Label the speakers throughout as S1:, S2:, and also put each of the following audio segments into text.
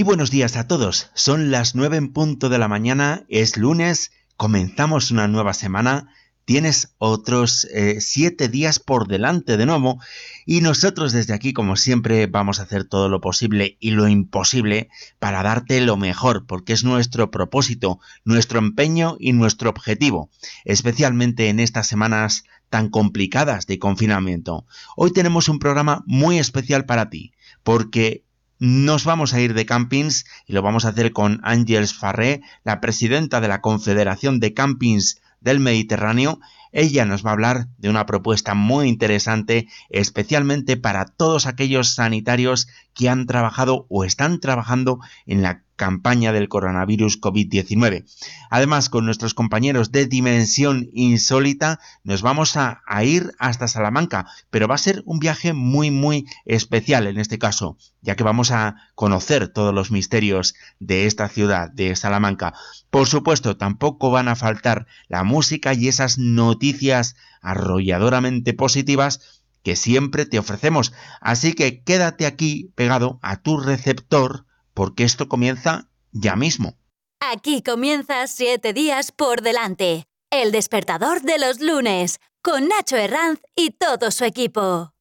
S1: Muy buenos días a todos. Son las nueve en punto de la mañana, es lunes, comenzamos una nueva semana. Tienes otros eh, siete días por delante de nuevo y nosotros desde aquí, como siempre, vamos a hacer todo lo posible y lo imposible para darte lo mejor, porque es nuestro propósito, nuestro empeño y nuestro objetivo, especialmente en estas semanas tan complicadas de confinamiento. Hoy tenemos un programa muy especial para ti, porque nos vamos a ir de campings y lo vamos a hacer con Ángels Farré, la presidenta de la Confederación de Campings del Mediterráneo. Ella nos va a hablar de una propuesta muy interesante, especialmente para todos aquellos sanitarios que han trabajado o están trabajando en la campaña del coronavirus COVID-19. Además, con nuestros compañeros de Dimensión Insólita, nos vamos a, a, ir hasta Salamanca, pero va a ser un viaje muy, muy especial en este caso, ya que vamos a conocer todos los misterios de esta ciudad, de Salamanca. Por supuesto, tampoco van a faltar la música y esas noticias arrolladoramente positivas que siempre te ofrecemos. Así que quédate aquí pegado a tu receptor porque esto comienza ya mismo.
S2: Aquí comienza siete días por delante. El despertador de los lunes, con Nacho Herranz y todo su equipo.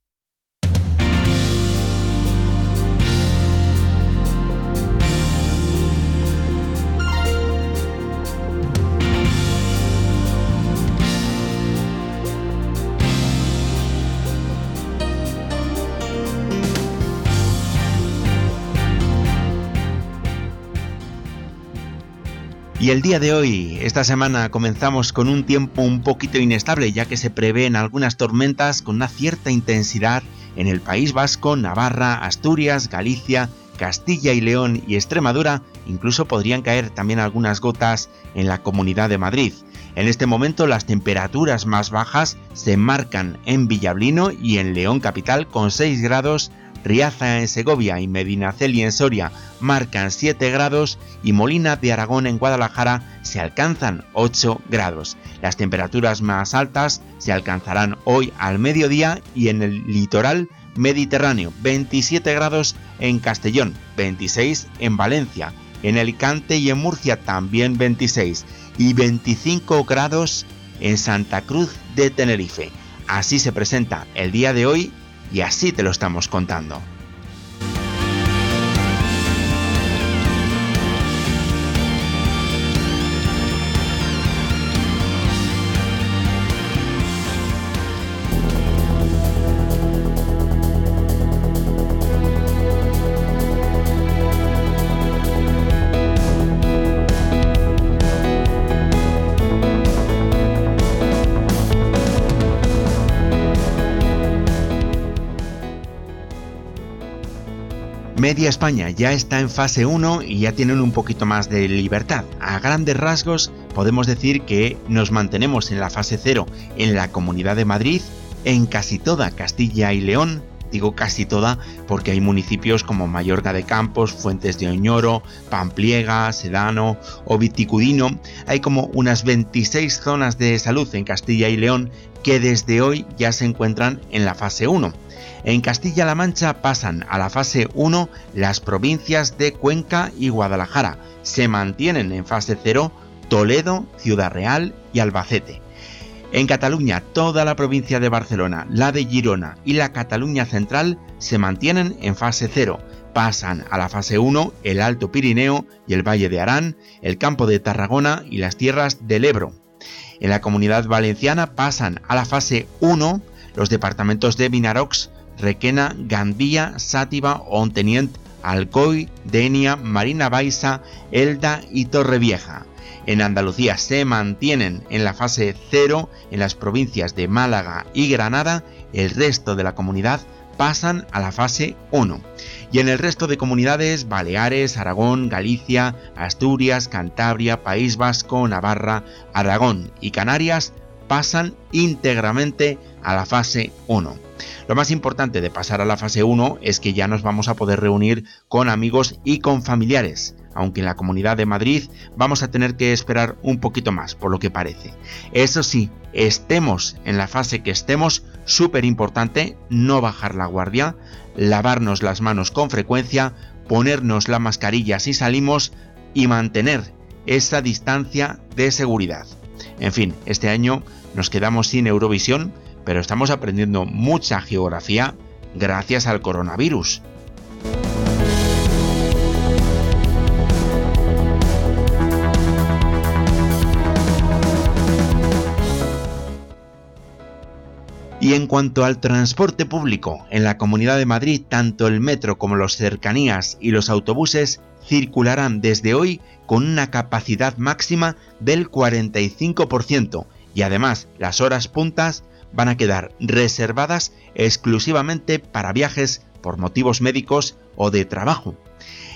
S1: Y el día de hoy, esta semana, comenzamos con un tiempo un poquito inestable, ya que se prevén algunas tormentas con una cierta intensidad en el País Vasco, Navarra, Asturias, Galicia, Castilla y León y Extremadura, incluso podrían caer también algunas gotas en la Comunidad de Madrid. En este momento las temperaturas más bajas se marcan en Villablino y en León Capital con 6 grados Riaza en Segovia y Medinaceli en Soria marcan 7 grados y Molina de Aragón en Guadalajara se alcanzan 8 grados. Las temperaturas más altas se alcanzarán hoy al mediodía y en el litoral mediterráneo 27 grados en Castellón, 26 en Valencia, en Alicante y en Murcia también 26 y 25 grados en Santa Cruz de Tenerife. Así se presenta el día de hoy y así te lo estamos contando. España ya está en fase 1 y ya tienen un poquito más de libertad. A grandes rasgos podemos decir que nos mantenemos en la fase 0 en la Comunidad de Madrid, en casi toda Castilla y León, digo casi toda porque hay municipios como Mallorca de Campos, Fuentes de Oñoro, Pampliega, Sedano o Viticudino. Hay como unas 26 zonas de salud en Castilla y León que desde hoy ya se encuentran en la fase 1. En Castilla-La Mancha pasan a la fase 1 las provincias de Cuenca y Guadalajara. Se mantienen en fase 0 Toledo, Ciudad Real y Albacete. En Cataluña, toda la provincia de Barcelona, la de Girona y la Cataluña Central se mantienen en fase 0. Pasan a la fase 1 el Alto Pirineo y el Valle de Arán, el campo de Tarragona y las tierras del Ebro. En la comunidad valenciana pasan a la fase 1 los departamentos de Vinarox, Requena, Gandía, Sátiva, Ontenient, Alcoy, Denia, Marina Baixa, Elda y Torrevieja. En Andalucía se mantienen en la fase 0 en las provincias de Málaga y Granada, el resto de la comunidad pasan a la fase 1. Y en el resto de comunidades, Baleares, Aragón, Galicia, Asturias, Cantabria, País Vasco, Navarra, Aragón y Canarias pasan íntegramente a la fase 1. Lo más importante de pasar a la fase 1 es que ya nos vamos a poder reunir con amigos y con familiares, aunque en la Comunidad de Madrid vamos a tener que esperar un poquito más, por lo que parece. Eso sí, estemos en la fase que estemos, súper importante no bajar la guardia, lavarnos las manos con frecuencia, ponernos la mascarilla si salimos y mantener esa distancia de seguridad. En fin, este año nos quedamos sin Eurovisión, pero estamos aprendiendo mucha geografía gracias al coronavirus. Y en cuanto al transporte público, en la Comunidad de Madrid tanto el metro como los cercanías y los autobuses circularán desde hoy con una capacidad máxima del 45% y además las horas puntas van a quedar reservadas exclusivamente para viajes por motivos médicos o de trabajo.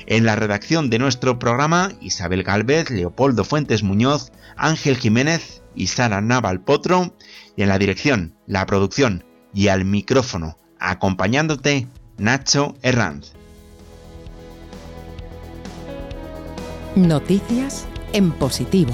S1: En la redacción de nuestro programa, Isabel Galvez, Leopoldo Fuentes Muñoz, Ángel Jiménez y Sara Naval Potro, y en la dirección, la producción y al micrófono, acompañándote, Nacho Herranz.
S3: Noticias en positivo.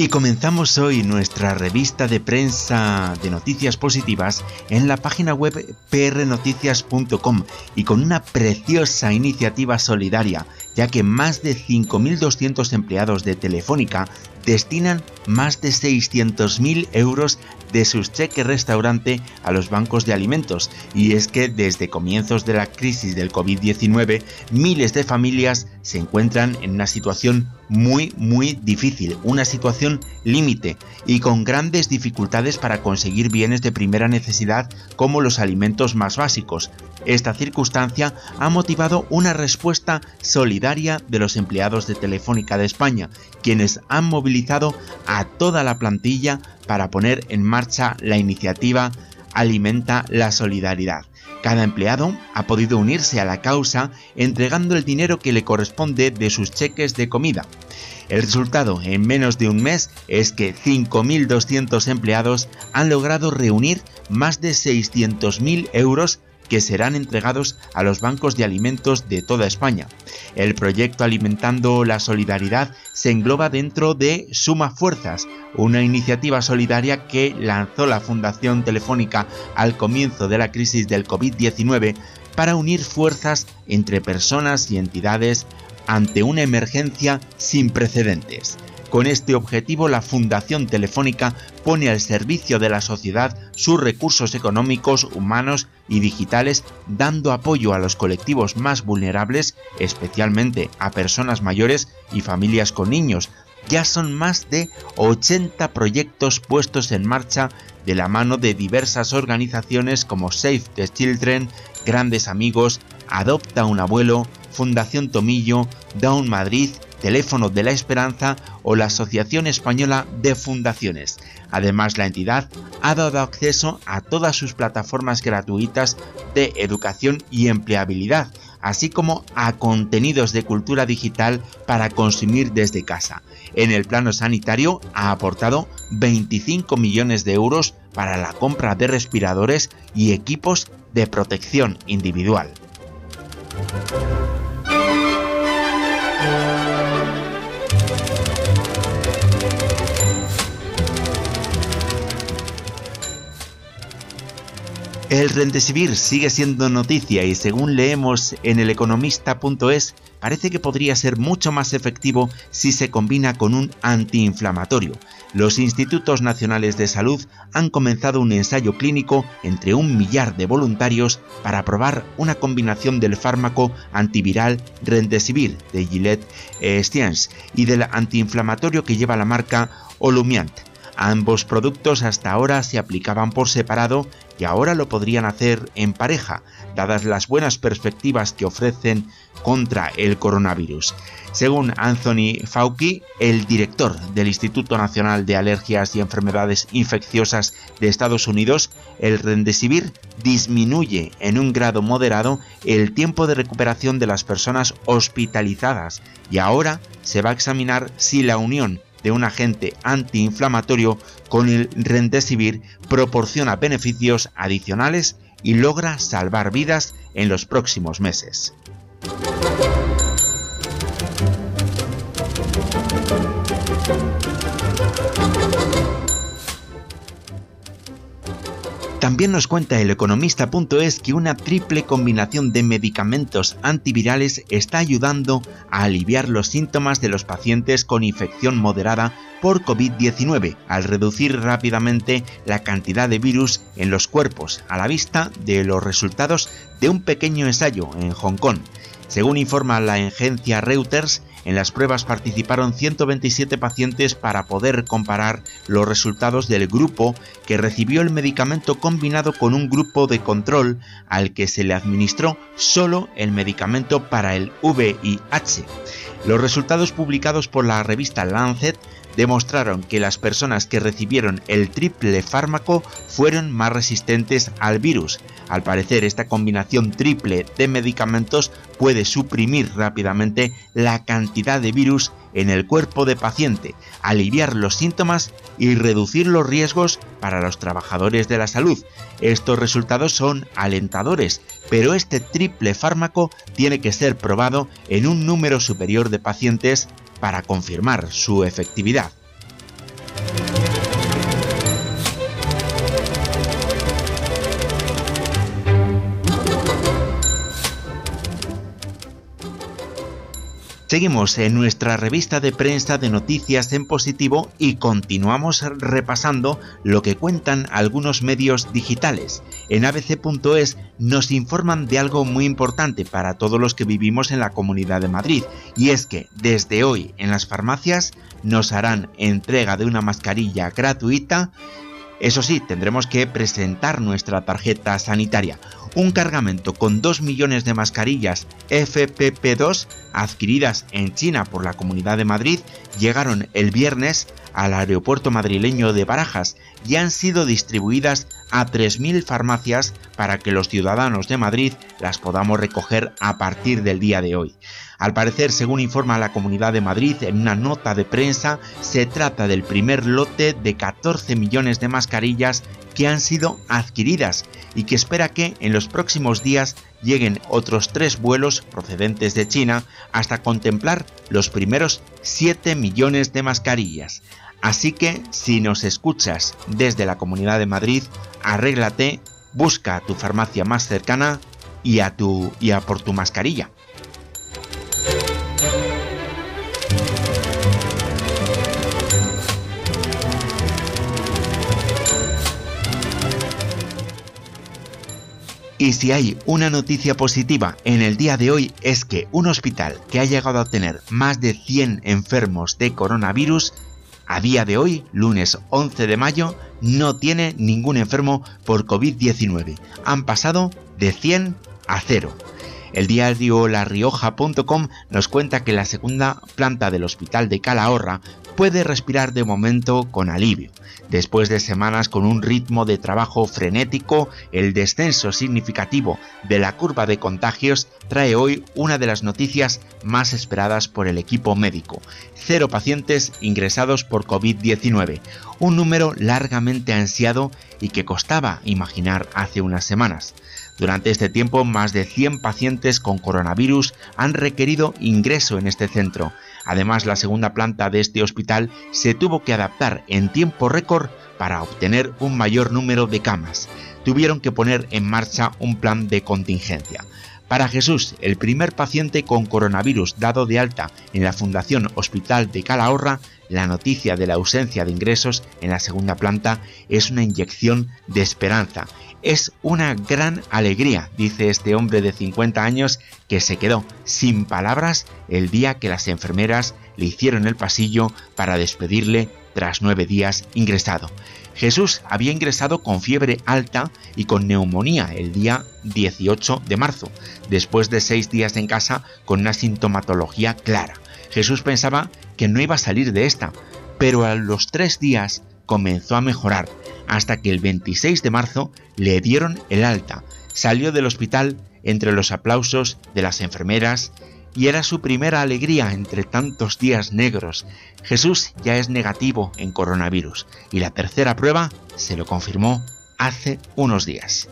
S1: Y comenzamos hoy nuestra revista de prensa de noticias positivas en la página web prnoticias.com y con una preciosa iniciativa solidaria, ya que más de 5.200 empleados de Telefónica destinan más de 600.000 euros de sus cheques restaurante a los bancos de alimentos. Y es que desde comienzos de la crisis del COVID-19, miles de familias se encuentran en una situación muy, muy difícil, una situación límite y con grandes dificultades para conseguir bienes de primera necesidad como los alimentos más básicos. Esta circunstancia ha motivado una respuesta solidaria de los empleados de Telefónica de España, quienes han movilizado a toda la plantilla para poner en marcha la iniciativa Alimenta la Solidaridad. Cada empleado ha podido unirse a la causa entregando el dinero que le corresponde de sus cheques de comida. El resultado en menos de un mes es que 5.200 empleados han logrado reunir más de 600.000 euros que serán entregados a los bancos de alimentos de toda España. El proyecto Alimentando la Solidaridad se engloba dentro de Suma Fuerzas, una iniciativa solidaria que lanzó la Fundación Telefónica al comienzo de la crisis del COVID-19 para unir fuerzas entre personas y entidades ante una emergencia sin precedentes. Con este objetivo, la Fundación Telefónica pone al servicio de la sociedad sus recursos económicos, humanos y digitales, dando apoyo a los colectivos más vulnerables, especialmente a personas mayores y familias con niños. Ya son más de 80 proyectos puestos en marcha de la mano de diversas organizaciones como Save the Children, Grandes Amigos, Adopta un Abuelo, Fundación Tomillo, Down Madrid, Teléfono de la Esperanza o la Asociación Española de Fundaciones. Además, la entidad ha dado acceso a todas sus plataformas gratuitas de educación y empleabilidad, así como a contenidos de cultura digital para consumir desde casa. En el plano sanitario ha aportado 25 millones de euros para la compra de respiradores y equipos de protección individual. El Rendesivir sigue siendo noticia y según leemos en el economista.es, parece que podría ser mucho más efectivo si se combina con un antiinflamatorio. Los institutos nacionales de salud han comenzado un ensayo clínico entre un millar de voluntarios para probar una combinación del fármaco antiviral Rendesivir de Gillette Science y del antiinflamatorio que lleva la marca Olumiant. Ambos productos hasta ahora se aplicaban por separado y ahora lo podrían hacer en pareja, dadas las buenas perspectivas que ofrecen contra el coronavirus. Según Anthony Fauci, el director del Instituto Nacional de Alergias y Enfermedades Infecciosas de Estados Unidos, el Remdesivir disminuye en un grado moderado el tiempo de recuperación de las personas hospitalizadas y ahora se va a examinar si la unión de un agente antiinflamatorio con el Remdesivir proporciona beneficios adicionales y logra salvar vidas en los próximos meses. También nos cuenta el economista.es que una triple combinación de medicamentos antivirales está ayudando a aliviar los síntomas de los pacientes con infección moderada por COVID-19 al reducir rápidamente la cantidad de virus en los cuerpos a la vista de los resultados de un pequeño ensayo en Hong Kong. Según informa la agencia Reuters, en las pruebas participaron 127 pacientes para poder comparar los resultados del grupo que recibió el medicamento combinado con un grupo de control al que se le administró solo el medicamento para el VIH. Los resultados publicados por la revista Lancet demostraron que las personas que recibieron el triple fármaco fueron más resistentes al virus. Al parecer, esta combinación triple de medicamentos puede suprimir rápidamente la cantidad de virus en el cuerpo de paciente, aliviar los síntomas y reducir los riesgos para los trabajadores de la salud. Estos resultados son alentadores, pero este triple fármaco tiene que ser probado en un número superior de pacientes para confirmar su efectividad. Seguimos en nuestra revista de prensa de noticias en positivo y continuamos repasando lo que cuentan algunos medios digitales. En abc.es nos informan de algo muy importante para todos los que vivimos en la Comunidad de Madrid y es que desde hoy en las farmacias nos harán entrega de una mascarilla gratuita eso sí, tendremos que presentar nuestra tarjeta sanitaria. Un cargamento con 2 millones de mascarillas FPP2 adquiridas en China por la Comunidad de Madrid llegaron el viernes al aeropuerto madrileño de Barajas y han sido distribuidas a 3.000 farmacias para que los ciudadanos de Madrid las podamos recoger a partir del día de hoy. Al parecer, según informa la Comunidad de Madrid en una nota de prensa, se trata del primer lote de 14 millones de mascarillas que han sido adquiridas y que espera que en los próximos días lleguen otros tres vuelos procedentes de China hasta contemplar los primeros 7 millones de mascarillas. Así que si nos escuchas desde la Comunidad de Madrid, arréglate, busca tu farmacia más cercana y a, tu, y a por tu mascarilla. Y si hay una noticia positiva en el día de hoy es que un hospital que ha llegado a tener más de 100 enfermos de coronavirus, a día de hoy, lunes 11 de mayo, no tiene ningún enfermo por COVID-19. Han pasado de 100 a 0. El diario larrioja.com nos cuenta que la segunda planta del hospital de Calahorra puede respirar de momento con alivio. Después de semanas con un ritmo de trabajo frenético, el descenso significativo de la curva de contagios trae hoy una de las noticias más esperadas por el equipo médico. Cero pacientes ingresados por COVID-19, un número largamente ansiado y que costaba imaginar hace unas semanas. Durante este tiempo, más de 100 pacientes con coronavirus han requerido ingreso en este centro. Además, la segunda planta de este hospital se tuvo que adaptar en tiempo récord para obtener un mayor número de camas. Tuvieron que poner en marcha un plan de contingencia. Para Jesús, el primer paciente con coronavirus dado de alta en la Fundación Hospital de Calahorra, la noticia de la ausencia de ingresos en la segunda planta es una inyección de esperanza es una gran alegría, dice este hombre de 50 años que se quedó sin palabras el día que las enfermeras le hicieron el pasillo para despedirle tras nueve días ingresado. Jesús había ingresado con fiebre alta y con neumonía el día 18 de marzo, después de seis días en casa con una sintomatología clara. Jesús pensaba que no iba a salir de esta, pero a los tres días comenzó a mejorar hasta que el 26 de marzo le dieron el alta. Salió del hospital entre los aplausos de las enfermeras y era su primera alegría entre tantos días negros. Jesús ya es negativo en coronavirus y la tercera prueba se lo confirmó hace unos días.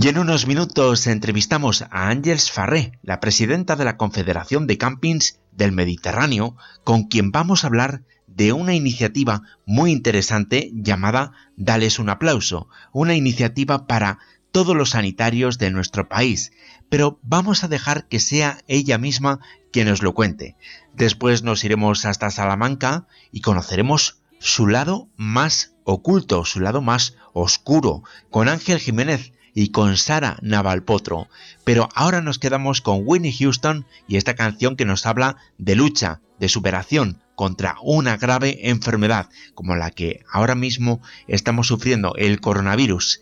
S1: Y en unos minutos entrevistamos a Ángels Farré, la presidenta de la Confederación de Campings del Mediterráneo, con quien vamos a hablar de una iniciativa muy interesante llamada Dales un aplauso, una iniciativa para todos los sanitarios de nuestro país, pero vamos a dejar que sea ella misma quien nos lo cuente. Después nos iremos hasta Salamanca y conoceremos su lado más oculto, su lado más oscuro, con Ángel Jiménez, y con Sara Navalpotro. Pero ahora nos quedamos con Winnie Houston y esta canción que nos habla de lucha, de superación contra una grave enfermedad como la que ahora mismo estamos sufriendo, el coronavirus.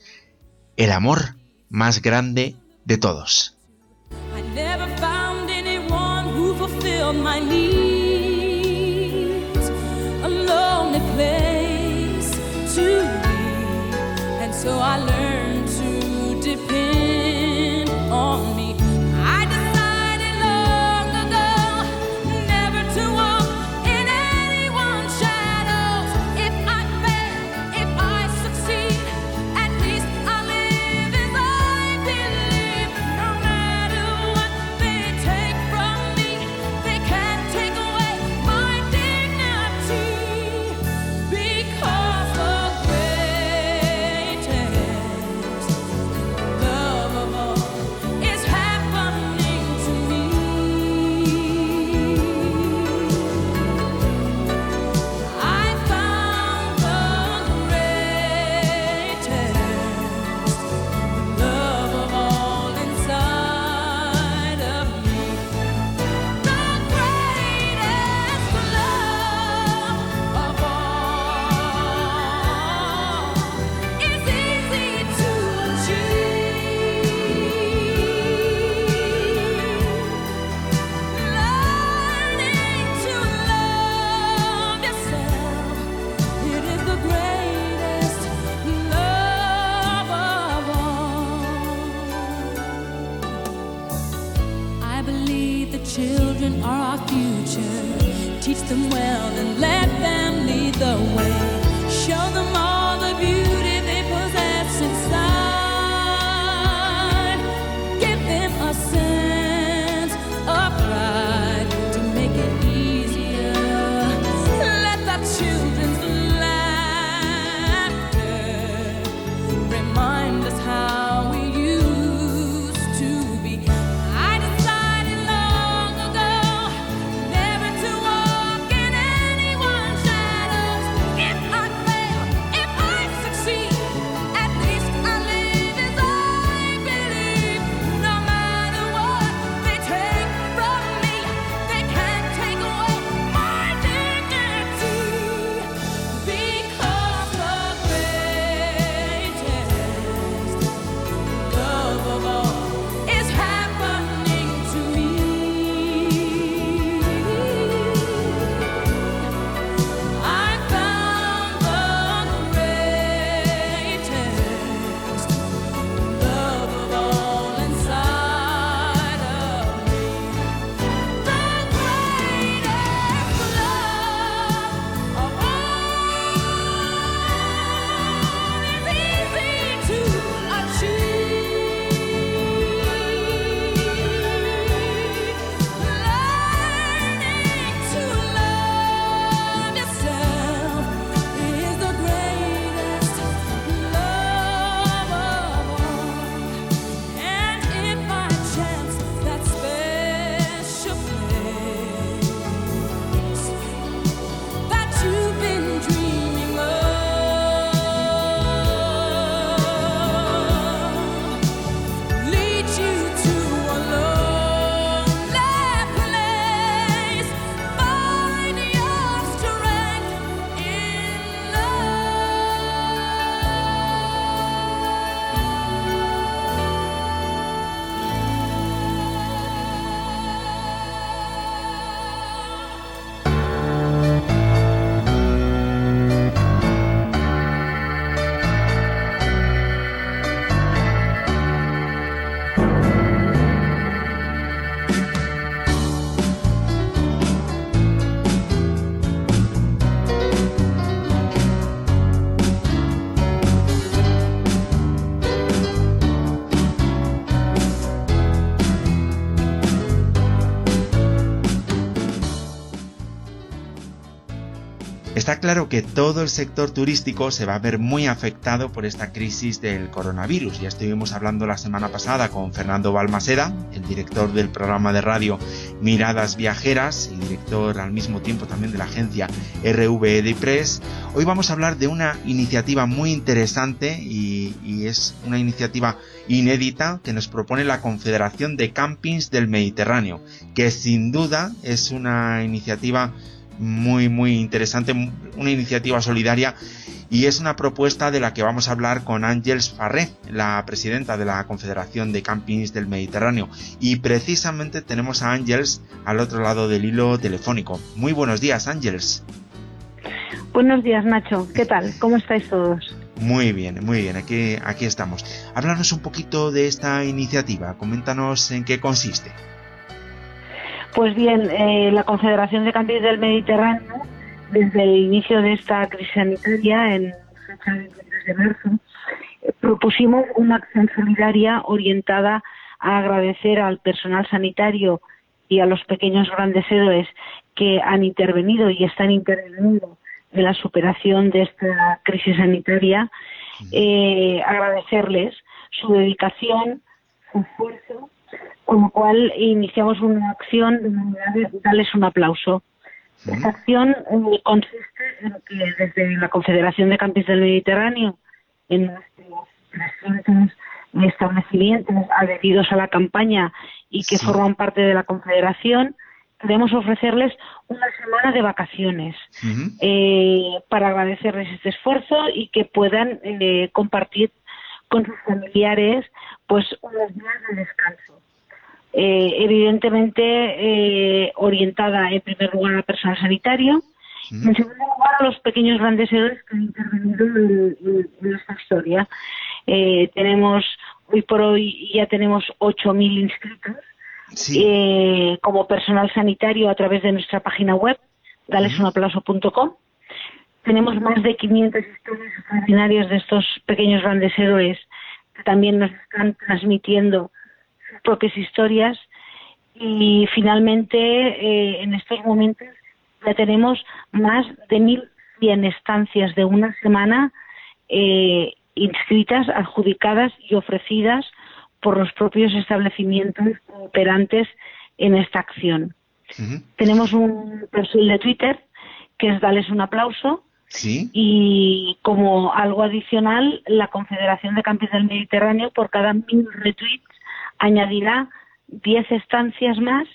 S1: El amor más grande de todos.
S4: depend
S1: children
S4: are our future. Teach them well and let them lead the way. Show them all the beauty.
S1: Claro que todo el sector turístico se va a ver muy afectado por esta crisis del coronavirus. Ya estuvimos hablando la semana pasada con Fernando Balmaseda, el director del programa de radio Miradas Viajeras y director al mismo tiempo también de la agencia RVD Press. Hoy vamos a hablar de una iniciativa muy interesante y es una iniciativa inédita que nos propone la Confederación de Campings del Mediterráneo, que sin duda es una iniciativa muy muy interesante, una iniciativa solidaria y es una propuesta de la que vamos a hablar con Ángels Farré, la presidenta de la Confederación de Campings del Mediterráneo. Y precisamente tenemos a Ángels al otro lado del hilo telefónico. Muy buenos días, Ángels.
S5: Buenos días, Nacho. ¿Qué tal? ¿Cómo estáis todos?
S1: Muy bien, muy bien, aquí, aquí estamos. Háblanos un poquito de esta iniciativa, coméntanos en qué consiste.
S5: Pues bien, eh, la Confederación de Campings del Mediterráneo, desde el inicio de esta crisis sanitaria, en fecha del 23 de marzo, eh, propusimos una acción solidaria orientada a agradecer al personal sanitario y a los pequeños grandes héroes que han intervenido y están interviniendo en la superación de esta crisis sanitaria, eh, agradecerles su dedicación, su esfuerzo con lo cual iniciamos una acción de manera de darles un aplauso. Esta acción eh, consiste en que desde la Confederación de Campis del Mediterráneo, en nuestros 300 establecimientos adheridos a la campaña y que forman parte de la Confederación, queremos ofrecerles una semana de vacaciones eh, para agradecerles este esfuerzo y que puedan eh, compartir con sus familiares pues unos días de descanso. Eh, evidentemente eh, orientada en primer lugar al personal sanitario, y en segundo lugar a los pequeños grandes héroes que han intervenido en, esta historia. Eh, tenemos, hoy por hoy ya tenemos 8.000 inscritos como personal sanitario a través de nuestra página web, dalesunaplauso.com. Tenemos más de 500 historias extraordinarias de estos pequeños grandes héroes que también nos están transmitiendo propias historias. Y finalmente eh, en estos momentos ya tenemos más de mil cien estancias de una semana eh, inscritas, adjudicadas y ofrecidas por los propios establecimientos operantes en esta acción. Tenemos un perfil de Twitter que es darles un aplauso. Y como algo adicional la Confederación de Campos del Mediterráneo por cada mil retweets añadirá 10 estancias más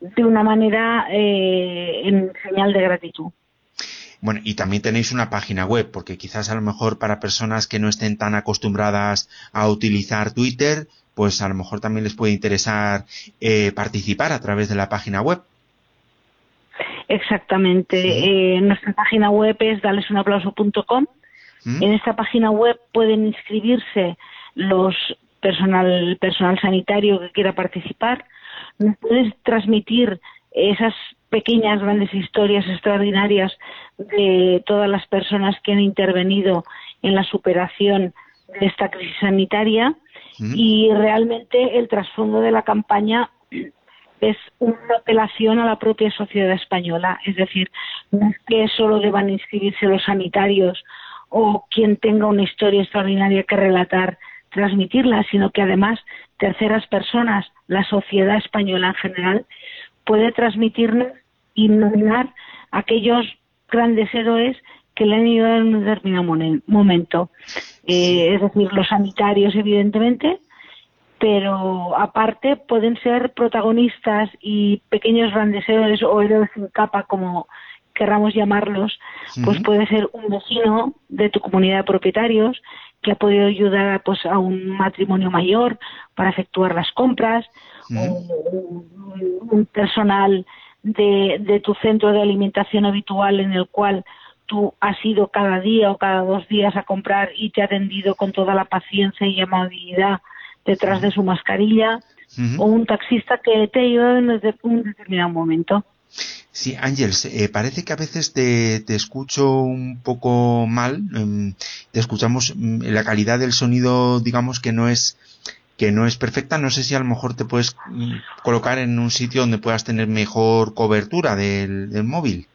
S5: de una manera eh, en señal de gratitud.
S1: Bueno, y también tenéis una página web, porque quizás a lo mejor para personas que no estén tan acostumbradas a utilizar Twitter, pues a lo mejor también les puede interesar eh, participar a través de la página web.
S5: Exactamente. Eh, nuestra página web es dalesunaplauso.com. ¿Mm? En esta página web pueden inscribirse los personal, personal sanitario que quiera participar. Nos puedes transmitir esas pequeñas, grandes historias extraordinarias de todas las personas que han intervenido en la superación de esta crisis sanitaria y realmente el trasfondo de la campaña es una apelación a la propia sociedad española, es decir, no es que solo deban inscribirse los sanitarios o quien tenga una historia extraordinaria que relatar, transmitirla, sino que además terceras personas, la sociedad española en general, puede transmitirnos y nominar aquellos grandes héroes que le han ido en un determinado momento. Eh, es decir, los sanitarios, evidentemente, pero aparte pueden ser protagonistas y pequeños grandes héroes o héroes sin capa, como querramos llamarlos, pues puede ser un vecino de tu comunidad de propietarios que ha podido ayudar pues, a un matrimonio mayor para efectuar las compras, un, personal de, de tu centro de alimentación habitual en el cual tú has ido cada día o cada dos días a comprar y te ha atendido con toda la paciencia y amabilidad detrás de su mascarilla, o un taxista que te ha ayudado en un determinado momento.
S1: Sí, Ángels, eh, parece que a veces te, te, escucho un poco mal. Em, te escuchamos mm, la calidad del sonido, digamos que no es que no es perfecta. No sé si a lo mejor te puedes mm, colocar en un sitio donde puedas tener mejor cobertura del, móvil.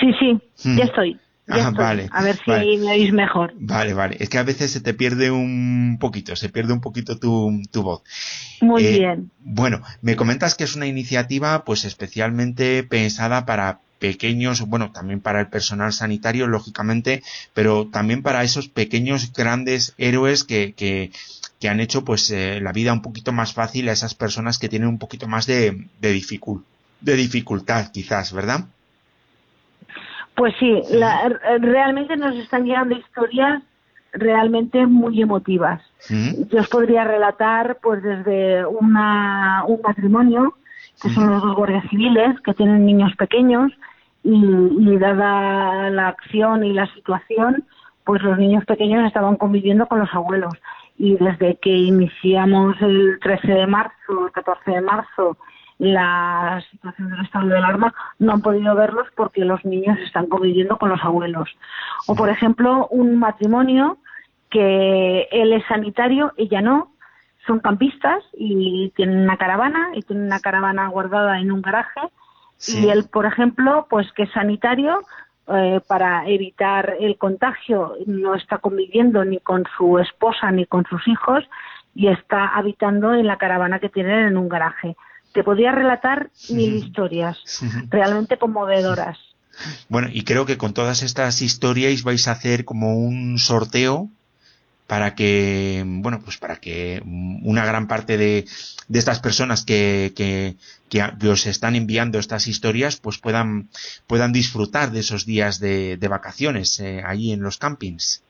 S5: Sí, sí, ya estoy. Ah, vale, a ver si me oís mejor.
S1: Vale, vale. Es que a veces se te pierde un poquito, se pierde un poquito tu, tu voz.
S5: Muy eh, bien.
S1: Bueno, me comentas que es una iniciativa pues especialmente pensada para pequeños, bueno, también para el personal sanitario, lógicamente, pero también para esos pequeños grandes héroes que, que, que han hecho pues eh, la vida un poquito más fácil a esas personas que tienen un poquito más de, de, de dificultad, quizás, ¿verdad?
S5: Pues sí, realmente nos están llegando historias realmente muy emotivas. Yo os podría relatar, pues desde una, un matrimonio, que son los dos guardias civiles, que tienen niños pequeños, y, dada la acción y la situación, pues los niños pequeños estaban conviviendo con los abuelos. Y desde que iniciamos el 13 de marzo, el 14 de marzo, la situación del estado de alarma, no han podido verlos porque los niños están conviviendo con los abuelos. O, por ejemplo, un matrimonio que él es sanitario, ella no, son campistas y tienen una caravana y tienen una caravana guardada en un garaje. Y él, por ejemplo, pues que es sanitario, eh, para evitar el contagio no está conviviendo ni con su esposa ni con sus hijos y está habitando en la caravana que tienen en un garaje te podría relatar mil historias, realmente conmovedoras.
S1: Bueno, y creo que con todas estas historias vais a hacer como un sorteo para que, bueno, pues para que una gran parte de, de estas personas que, que, que, os están enviando estas historias, pues puedan, puedan disfrutar de esos días de, de vacaciones eh, allí en los campings.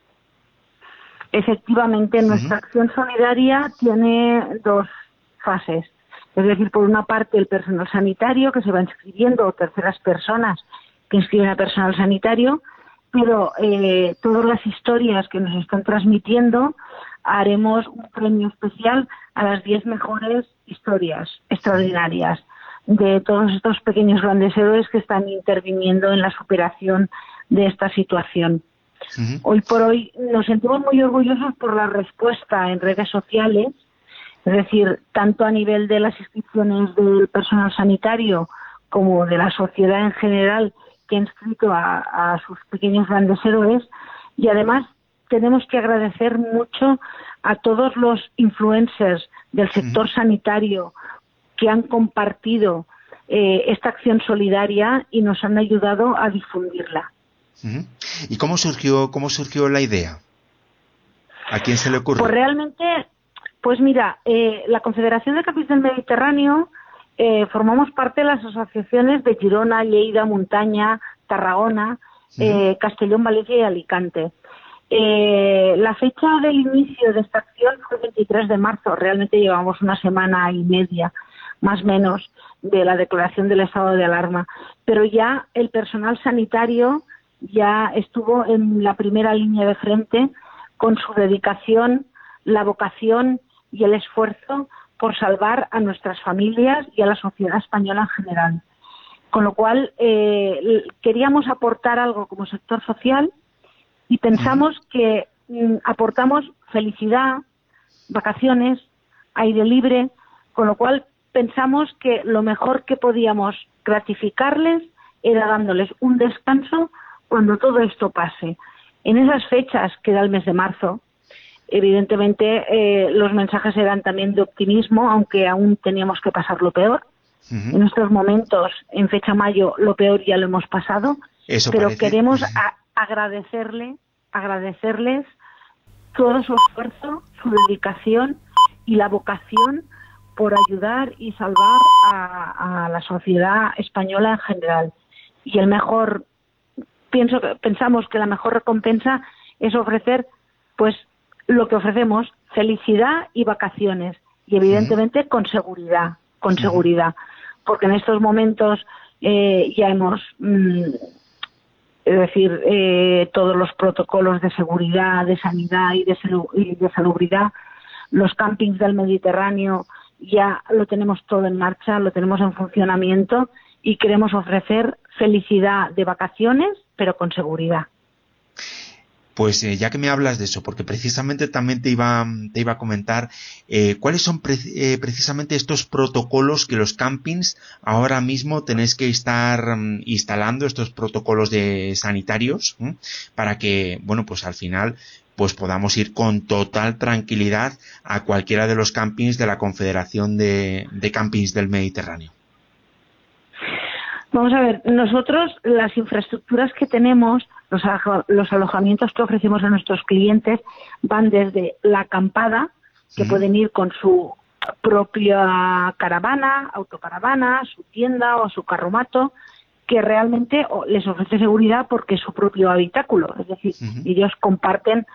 S5: Efectivamente, nuestra acción solidaria tiene dos fases. Es decir, por una parte el personal sanitario que se va inscribiendo o terceras personas que inscriben a personal sanitario, pero eh, todas las historias que nos están transmitiendo haremos un premio especial a las 10 mejores historias extraordinarias de todos estos pequeños grandes héroes que están interviniendo en la superación de esta situación. Hoy por hoy nos sentimos muy orgullosos por la respuesta en redes sociales es decir, tanto a nivel de las inscripciones del personal sanitario como de la sociedad en general que ha inscrito a, sus pequeños grandes héroes. Y además tenemos que agradecer mucho a todos los influencers del sector sanitario que han compartido eh, esta acción solidaria y nos han ayudado a difundirla.
S1: ¿Y cómo surgió, cómo surgió la idea? ¿A quién se le ocurrió?
S5: Pues realmente pues mira, eh, la Confederación de Capis del Mediterráneo eh, formamos parte de las asociaciones de Girona, Lleida, Montaña, Tarragona, eh, Castellón, Valencia y Alicante. la fecha del inicio de esta acción fue el 23 de marzo. Realmente llevamos una semana y media, más o menos, de la declaración del estado de alarma. Pero ya el personal sanitario ya estuvo en la primera línea de frente con su dedicación, la vocación y el esfuerzo por salvar a nuestras familias y a la sociedad española en general. Con lo cual, eh, queríamos aportar algo como sector social y pensamos que mm, aportamos felicidad, vacaciones, aire libre, con lo cual pensamos que lo mejor que podíamos gratificarles era dándoles un descanso cuando todo esto pase. En esas fechas, que era el mes de marzo, Evidentemente, eh, los mensajes eran también de optimismo, aunque aún teníamos que pasar lo peor. En estos momentos, en fecha mayo, lo peor ya lo hemos pasado, pero queremos agradecerle, agradecerles todo su esfuerzo, su dedicación y la vocación por ayudar y salvar a, a, la sociedad española en general. Y el mejor, pienso pensamos que la mejor recompensa es ofrecer, pues, lo que ofrecemos, felicidad y vacaciones. Y evidentemente con seguridad, con seguridad. Porque en estos momentos eh, ya hemos, mm, es decir, eh, todos los protocolos de seguridad, de sanidad y de, y de salubridad, los campings del Mediterráneo ya lo tenemos todo en marcha, lo tenemos en funcionamiento y queremos ofrecer felicidad de vacaciones, pero con seguridad.
S1: Pues eh, ya que me hablas de eso, porque precisamente también te iba, te iba a comentar eh, cuáles son eh, precisamente estos protocolos que los campings ahora mismo tenéis que estar mm, instalando, estos protocolos de sanitarios, para que, bueno, pues al final pues podamos ir con total tranquilidad a cualquiera de los campings de la Confederación de Campings del Mediterráneo.
S5: Vamos a ver, nosotros las infraestructuras que tenemos, los, alojamientos que ofrecemos a nuestros clientes van desde la acampada, que pueden ir con su propia caravana, autocaravana, su tienda o su carromato, que realmente les ofrece seguridad porque es su propio habitáculo, es decir, ellos comparten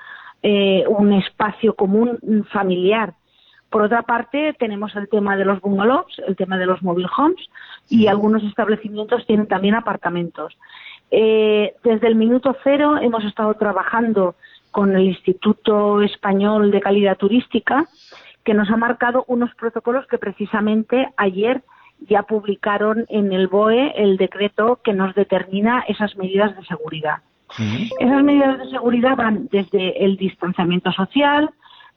S5: eh, un espacio común familiar por otra parte, tenemos el tema de los bungalows, el tema de los mobile homes y algunos establecimientos tienen también apartamentos. Eh, desde el minuto cero hemos estado trabajando con el Instituto Español de Calidad Turística, que nos ha marcado unos protocolos que precisamente ayer ya publicaron en el BOE el decreto que nos determina esas medidas de seguridad. Esas medidas de seguridad van desde el distanciamiento social,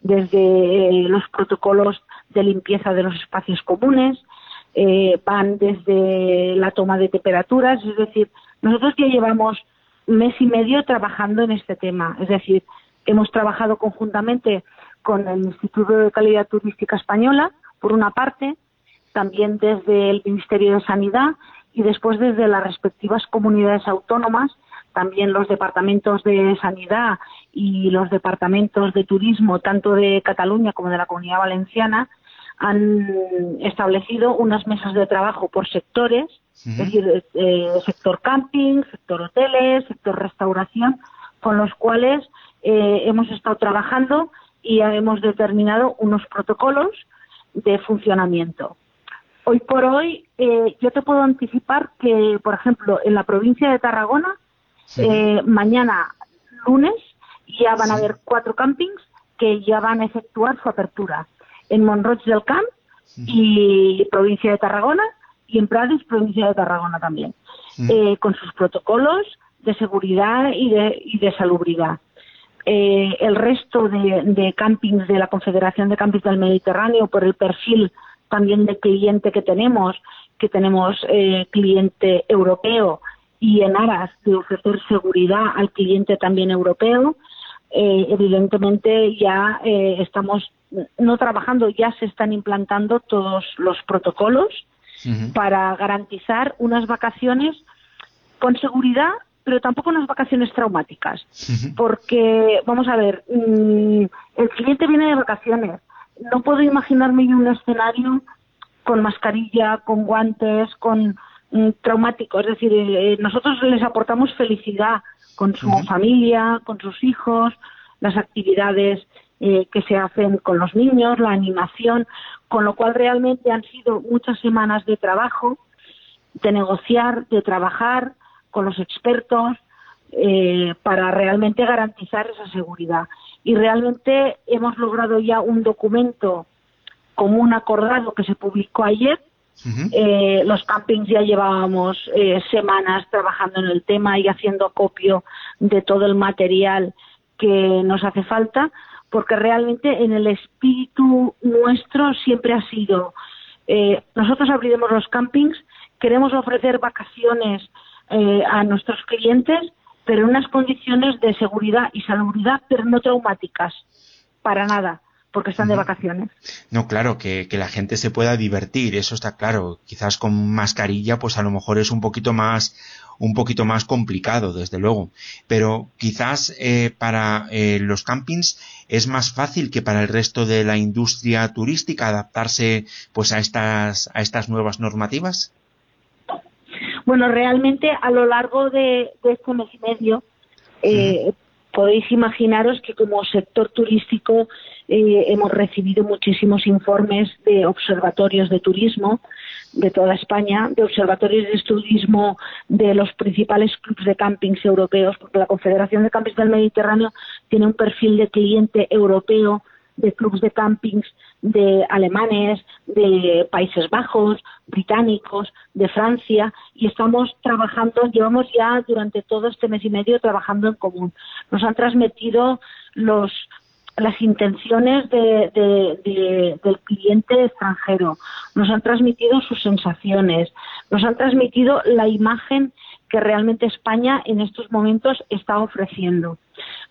S5: desde eh, los protocolos de limpieza de los espacios comunes, eh, van desde la toma de temperaturas, es decir, nosotros ya llevamos mes y medio trabajando en este tema, es decir, hemos trabajado conjuntamente con el Instituto de Calidad Turística Española, por una parte, también desde el Ministerio de Sanidad y después desde las respectivas comunidades autónomas también los departamentos de sanidad y los departamentos de turismo, tanto de Cataluña como de la Comunidad Valenciana, han establecido unas mesas de trabajo por sectores, es decir, eh, sector camping, sector hoteles, sector restauración, con los cuales eh, hemos estado trabajando y hemos determinado unos protocolos de funcionamiento. Hoy por hoy, eh, yo te puedo anticipar que, por ejemplo, en la provincia de Tarragona eh, mañana, lunes, ya van a haber cuatro campings que ya van a efectuar su apertura. En Monroig del Camp y provincia de Tarragona y en Prades, provincia de Tarragona también, eh, con sus protocolos de seguridad y de, y de salubridad. Eh, el resto de, de, campings de la Confederación de Campings del Mediterráneo, por el perfil también de cliente que tenemos, que tenemos cliente europeo y en aras de ofrecer seguridad al cliente también europeo, eh, evidentemente ya eh, estamos no trabajando, ya se están implantando todos los protocolos para garantizar unas vacaciones con seguridad, pero tampoco unas vacaciones traumáticas. Porque, vamos a ver, mm, el cliente viene de vacaciones. No puedo imaginarme un escenario con mascarilla, con guantes, con traumático, es decir, eh, nosotros les aportamos felicidad con su familia, con sus hijos, las actividades eh, que se hacen con los niños, la animación, con lo cual realmente han sido muchas semanas de trabajo, de negociar, de trabajar con los expertos eh, para realmente garantizar esa seguridad. Y realmente hemos logrado ya un documento común acordado que se publicó ayer, eh, los campings ya llevábamos eh, semanas trabajando en el tema y haciendo acopio de todo el material que nos hace falta, porque realmente en el espíritu nuestro siempre ha sido, eh, nosotros abriremos los campings, queremos ofrecer vacaciones a nuestros clientes, pero en unas condiciones de seguridad y salubridad, pero no traumáticas, para nada porque están de vacaciones.
S1: No, claro, que, que, la gente se pueda divertir, eso está claro. Quizás con mascarilla, pues a lo mejor es un poquito más, un poquito más complicado, desde luego. Pero quizás eh, para eh, los campings es más fácil que para el resto de la industria turística adaptarse, pues a estas, a estas nuevas normativas.
S5: Bueno, realmente a lo largo de, este mes y medio, eh, podéis imaginaros que como sector turístico eh, hemos recibido muchísimos informes de observatorios de turismo de toda España, de observatorios de turismo de los principales clubes de campings europeos, porque la Confederación de Campings del Mediterráneo tiene un perfil de cliente europeo de clubes de campings de alemanes, de Países Bajos, británicos, de Francia, y estamos trabajando, llevamos ya durante todo este mes y medio trabajando en común. Nos han transmitido los las intenciones de, del cliente extranjero, nos han transmitido sus sensaciones, nos han transmitido la imagen que realmente España en estos momentos está ofreciendo.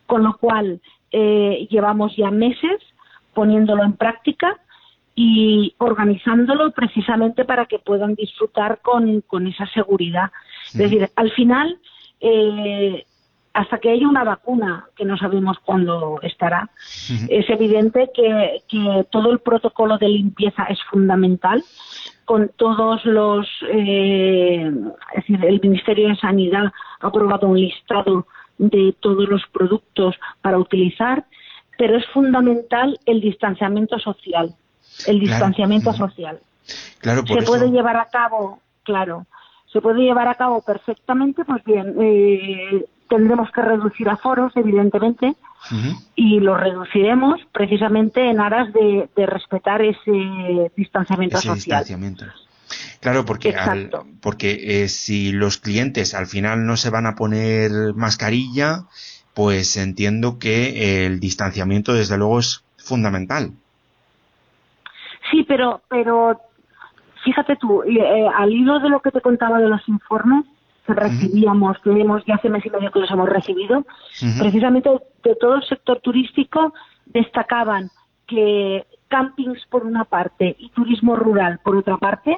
S5: Con lo cual, eh, llevamos ya meses poniéndolo en práctica y organizándolo precisamente para que puedan disfrutar con, esa seguridad. Es decir, al final, eh, hasta que haya una vacuna, que no sabemos cuándo estará, es evidente que, todo el protocolo de limpieza es fundamental, con todos los, eh, es decir, el Ministerio de Sanidad ha aprobado un listado de todos los productos para utilizar, pero es fundamental el distanciamiento social, el distanciamiento social.
S1: Claro,
S5: se puede llevar a cabo, claro, se puede llevar a cabo perfectamente, pues bien, eh, tendremos que reducir aforos, evidentemente, y lo reduciremos precisamente en aras de, respetar ese distanciamiento ese social. Distanciamiento.
S1: Claro, porque, porque eh, si los clientes al final no se van a poner mascarilla, pues entiendo que el distanciamiento desde luego es fundamental.
S5: Sí, pero, pero fíjate tú, eh, al hilo de lo que te contaba de los informes, que recibíamos, que hemos ya hace mes y medio que los hemos recibido, precisamente de todo el sector turístico destacaban que campings por una parte y turismo rural por otra parte,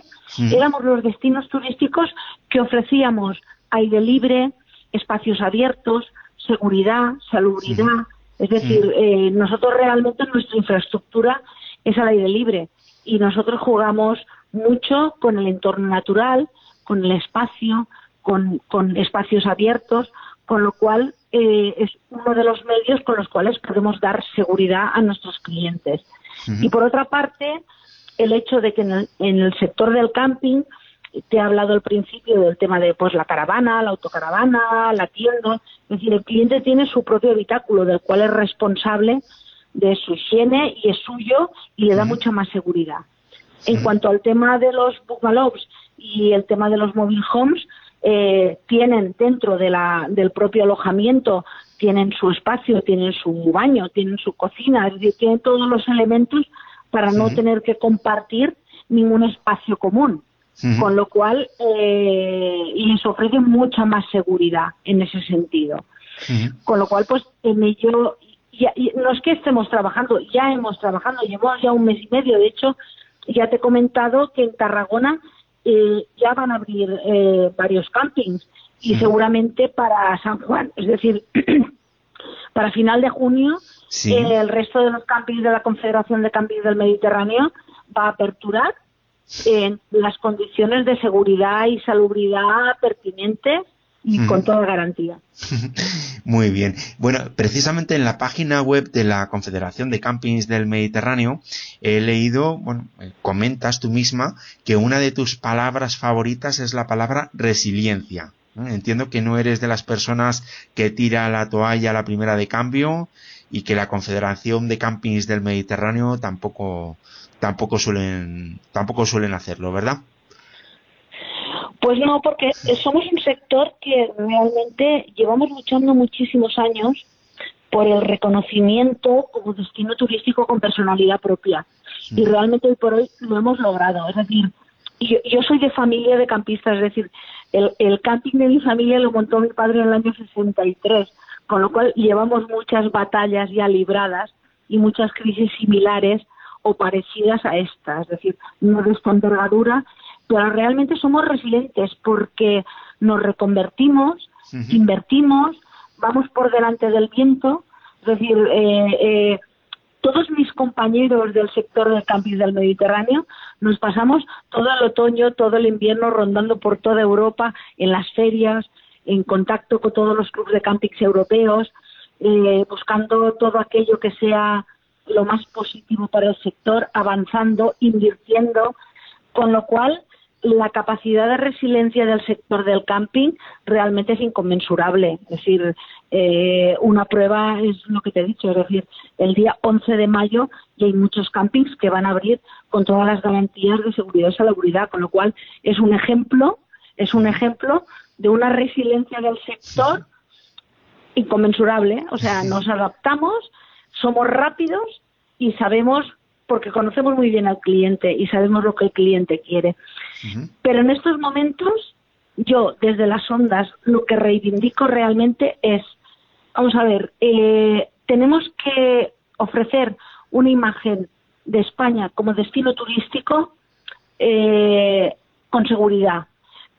S5: éramos los destinos turísticos que ofrecíamos aire libre, espacios abiertos, seguridad, salubridad. Es decir, eh, nosotros realmente nuestra infraestructura es al aire libre y nosotros jugamos mucho con el entorno natural, con el espacio, con, con espacios abiertos, con lo cual eh, es uno de los medios con los cuales podemos dar seguridad a nuestros clientes. Y por otra parte, el hecho de que en el, en el, sector del camping, te he hablado al principio del tema de pues la caravana, la autocaravana, la tienda, es decir, el cliente tiene su propio habitáculo del cual es responsable de su higiene y es suyo y le da mucha más seguridad. En cuanto al tema de los bungalows y el tema de los mobile homes, eh, tienen dentro de la, del propio alojamiento, tienen su espacio, tienen su baño, tienen su cocina, es decir, tienen todos los elementos para no tener que compartir ningún espacio común. Con lo cual eh, les ofrece mucha más seguridad en ese sentido. Con lo cual, pues en ello, ya, no es que estemos trabajando, ya hemos trabajado, llevamos ya un mes y medio. De hecho, ya te he comentado que en Tarragona eh, ya van a abrir eh, varios campings. Y seguramente para San Juan, es decir, para final de junio, eh, el resto de los campings de la Confederación de Campings del Mediterráneo va a aperturar en las condiciones de seguridad y salubridad pertinentes y con toda garantía.
S1: Muy bien. Bueno, precisamente en la página web de la Confederación de Campings del Mediterráneo he leído, bueno, eh, comentas tú misma que una de tus palabras favoritas es la palabra resiliencia. Entiendo que no eres de las personas que tira la toalla a la primera de cambio y que la Confederación de Campings del Mediterráneo tampoco tampoco suelen tampoco suelen hacerlo, ¿verdad?
S5: Pues no, porque somos un sector que realmente llevamos luchando muchísimos años por el reconocimiento como destino turístico con personalidad propia. Y realmente hoy por hoy lo hemos logrado. Es decir, yo, soy de familia de campistas, es decir, el, el, camping de mi familia lo montó mi padre en el año 63, con lo cual llevamos muchas batallas ya libradas y muchas crisis similares o parecidas a esta, es decir, no de esta envergadura, pero realmente somos resilientes porque nos reconvertimos, invertimos, vamos por delante del viento, es decir, eh, eh, todos mis compañeros del sector del camping del Mediterráneo nos pasamos todo el otoño, todo el invierno rondando por toda Europa, en las ferias, en contacto con todos los clubes de campings europeos, eh, buscando todo aquello que sea lo más positivo para el sector, avanzando, invirtiendo, con lo cual la capacidad de resiliencia del sector del camping realmente es inconmensurable. Es decir, eh, una prueba es lo que te he dicho, es decir, el día 11 de mayo y hay muchos campings que van a abrir con todas las garantías de seguridad y salubridad, con lo cual es un ejemplo, es un ejemplo de una resiliencia del sector inconmensurable. O sea, nos adaptamos, somos rápidos y sabemos porque conocemos muy bien al cliente y sabemos lo que el cliente quiere. Pero en estos momentos, yo desde las ondas lo que reivindico realmente es, vamos a ver, eh, tenemos que ofrecer una imagen de España como destino turístico eh, con seguridad.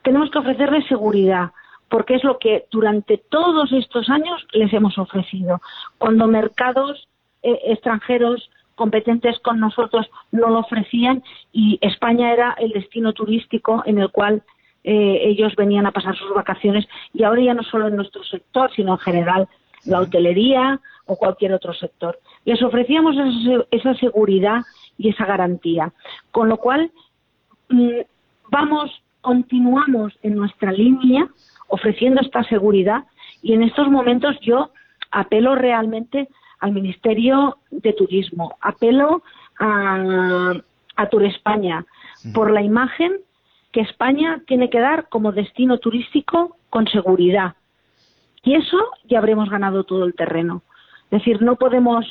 S5: Tenemos que ofrecerle seguridad, porque es lo que durante todos estos años les hemos ofrecido. Cuando mercados eh, extranjeros competentes con nosotros no lo ofrecían y España era el destino turístico en el cual eh, ellos venían a pasar sus vacaciones y ahora ya no solo en nuestro sector, sino en general la hotelería o cualquier otro sector. Les ofrecíamos esa, seguridad y esa garantía, con lo cual mm, vamos, continuamos en nuestra línea ofreciendo esta seguridad y en estos momentos yo apelo realmente al Ministerio de Turismo, apelo a, a Tour España por la imagen que España tiene que dar como destino turístico con seguridad. Y eso ya habremos ganado todo el terreno. Es decir, no podemos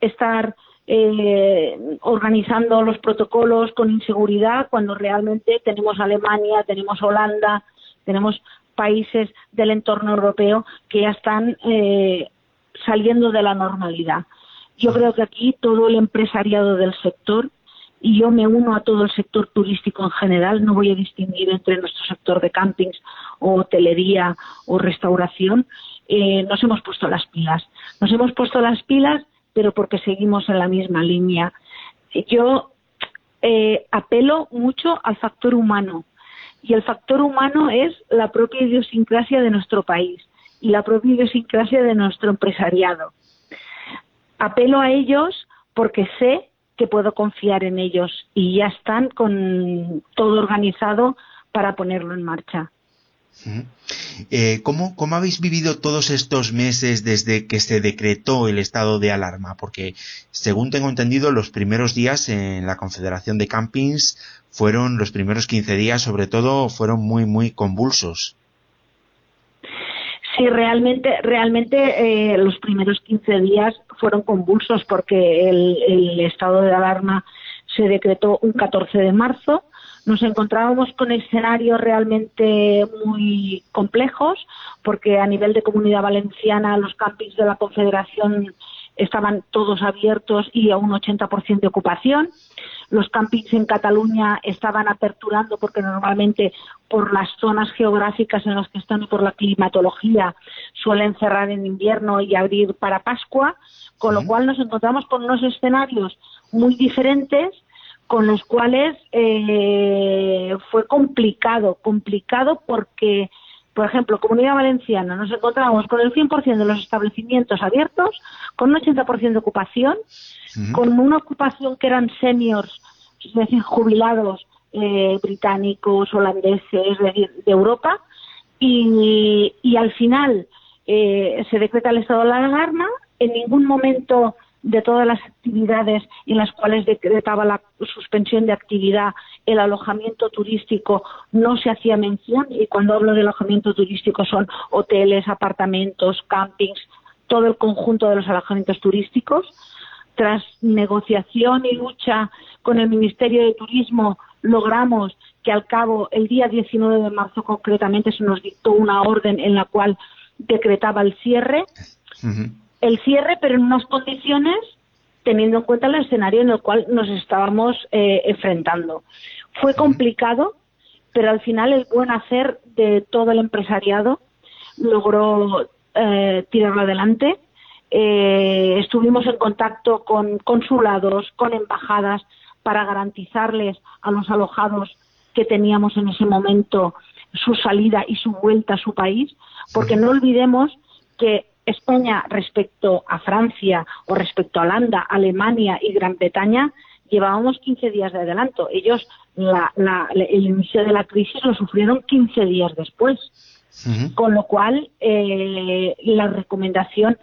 S5: estar eh, organizando los protocolos con inseguridad cuando realmente tenemos Alemania, tenemos Holanda, tenemos países del entorno europeo que ya están eh, saliendo de la normalidad. Yo creo que aquí todo el empresariado del sector, y yo me uno a todo el sector turístico en general, no voy a distinguir entre nuestro sector de campings o hotelería o restauración, eh, nos hemos puesto las pilas. Nos hemos puesto las pilas, pero porque seguimos en la misma línea. Yo eh, apelo mucho al factor humano, y el factor humano es la propia idiosincrasia de nuestro país y la propia idiosincrasia de nuestro empresariado. Apelo a ellos porque sé que puedo confiar en ellos y ya están con todo organizado para ponerlo en marcha.
S1: Eh, ¿cómo, ¿Cómo habéis vivido todos estos meses desde que se decretó el estado de alarma? Porque, según tengo entendido, los primeros días en la Confederación de Campings fueron, los primeros 15 días sobre todo, fueron muy, muy convulsos.
S5: Sí, realmente, realmente eh, los primeros 15 días fueron convulsos porque el, estado de alarma se decretó un 14 de marzo. Nos encontrábamos con escenarios realmente muy complejos porque a nivel de comunidad valenciana los campings de la Confederación estaban todos abiertos y a un 80% de ocupación. Los campings en Cataluña estaban aperturando porque normalmente por las zonas geográficas en las que están y por la climatología suelen cerrar en invierno y abrir para Pascua, con lo cual nos encontramos con unos escenarios muy diferentes con los cuales eh, fue complicado, complicado porque por ejemplo, Comunidad Valenciana, nos encontramos con el 100% de los establecimientos abiertos, con un 80% de ocupación, con una ocupación que eran seniors, es decir, jubilados eh, británicos, holandeses, es decir, de Europa, y, al final eh, se decreta el estado de la alarma, en ningún momento de todas las actividades en las cuales decretaba la suspensión de actividad, el alojamiento turístico no se hacía mención y cuando hablo de alojamiento turístico son hoteles, apartamentos, campings, todo el conjunto de los alojamientos turísticos. Tras negociación y lucha con el Ministerio de Turismo logramos que al cabo, el día 19 de marzo concretamente, se nos dictó una orden en la cual decretaba el cierre el cierre, pero en unas condiciones teniendo en cuenta el escenario en el cual nos estábamos eh, enfrentando. Fue complicado, pero al final el buen hacer de todo el empresariado logró eh, tirarlo adelante. Eh, estuvimos en contacto con consulados, con embajadas, para garantizarles a los alojados que teníamos en ese momento su salida y su vuelta a su país, porque no olvidemos que España respecto a Francia o respecto a Holanda, Alemania y Gran Bretaña llevábamos 15 días de adelanto. Ellos el inicio de la crisis lo sufrieron 15 días después. Con lo cual, eh, la recomendación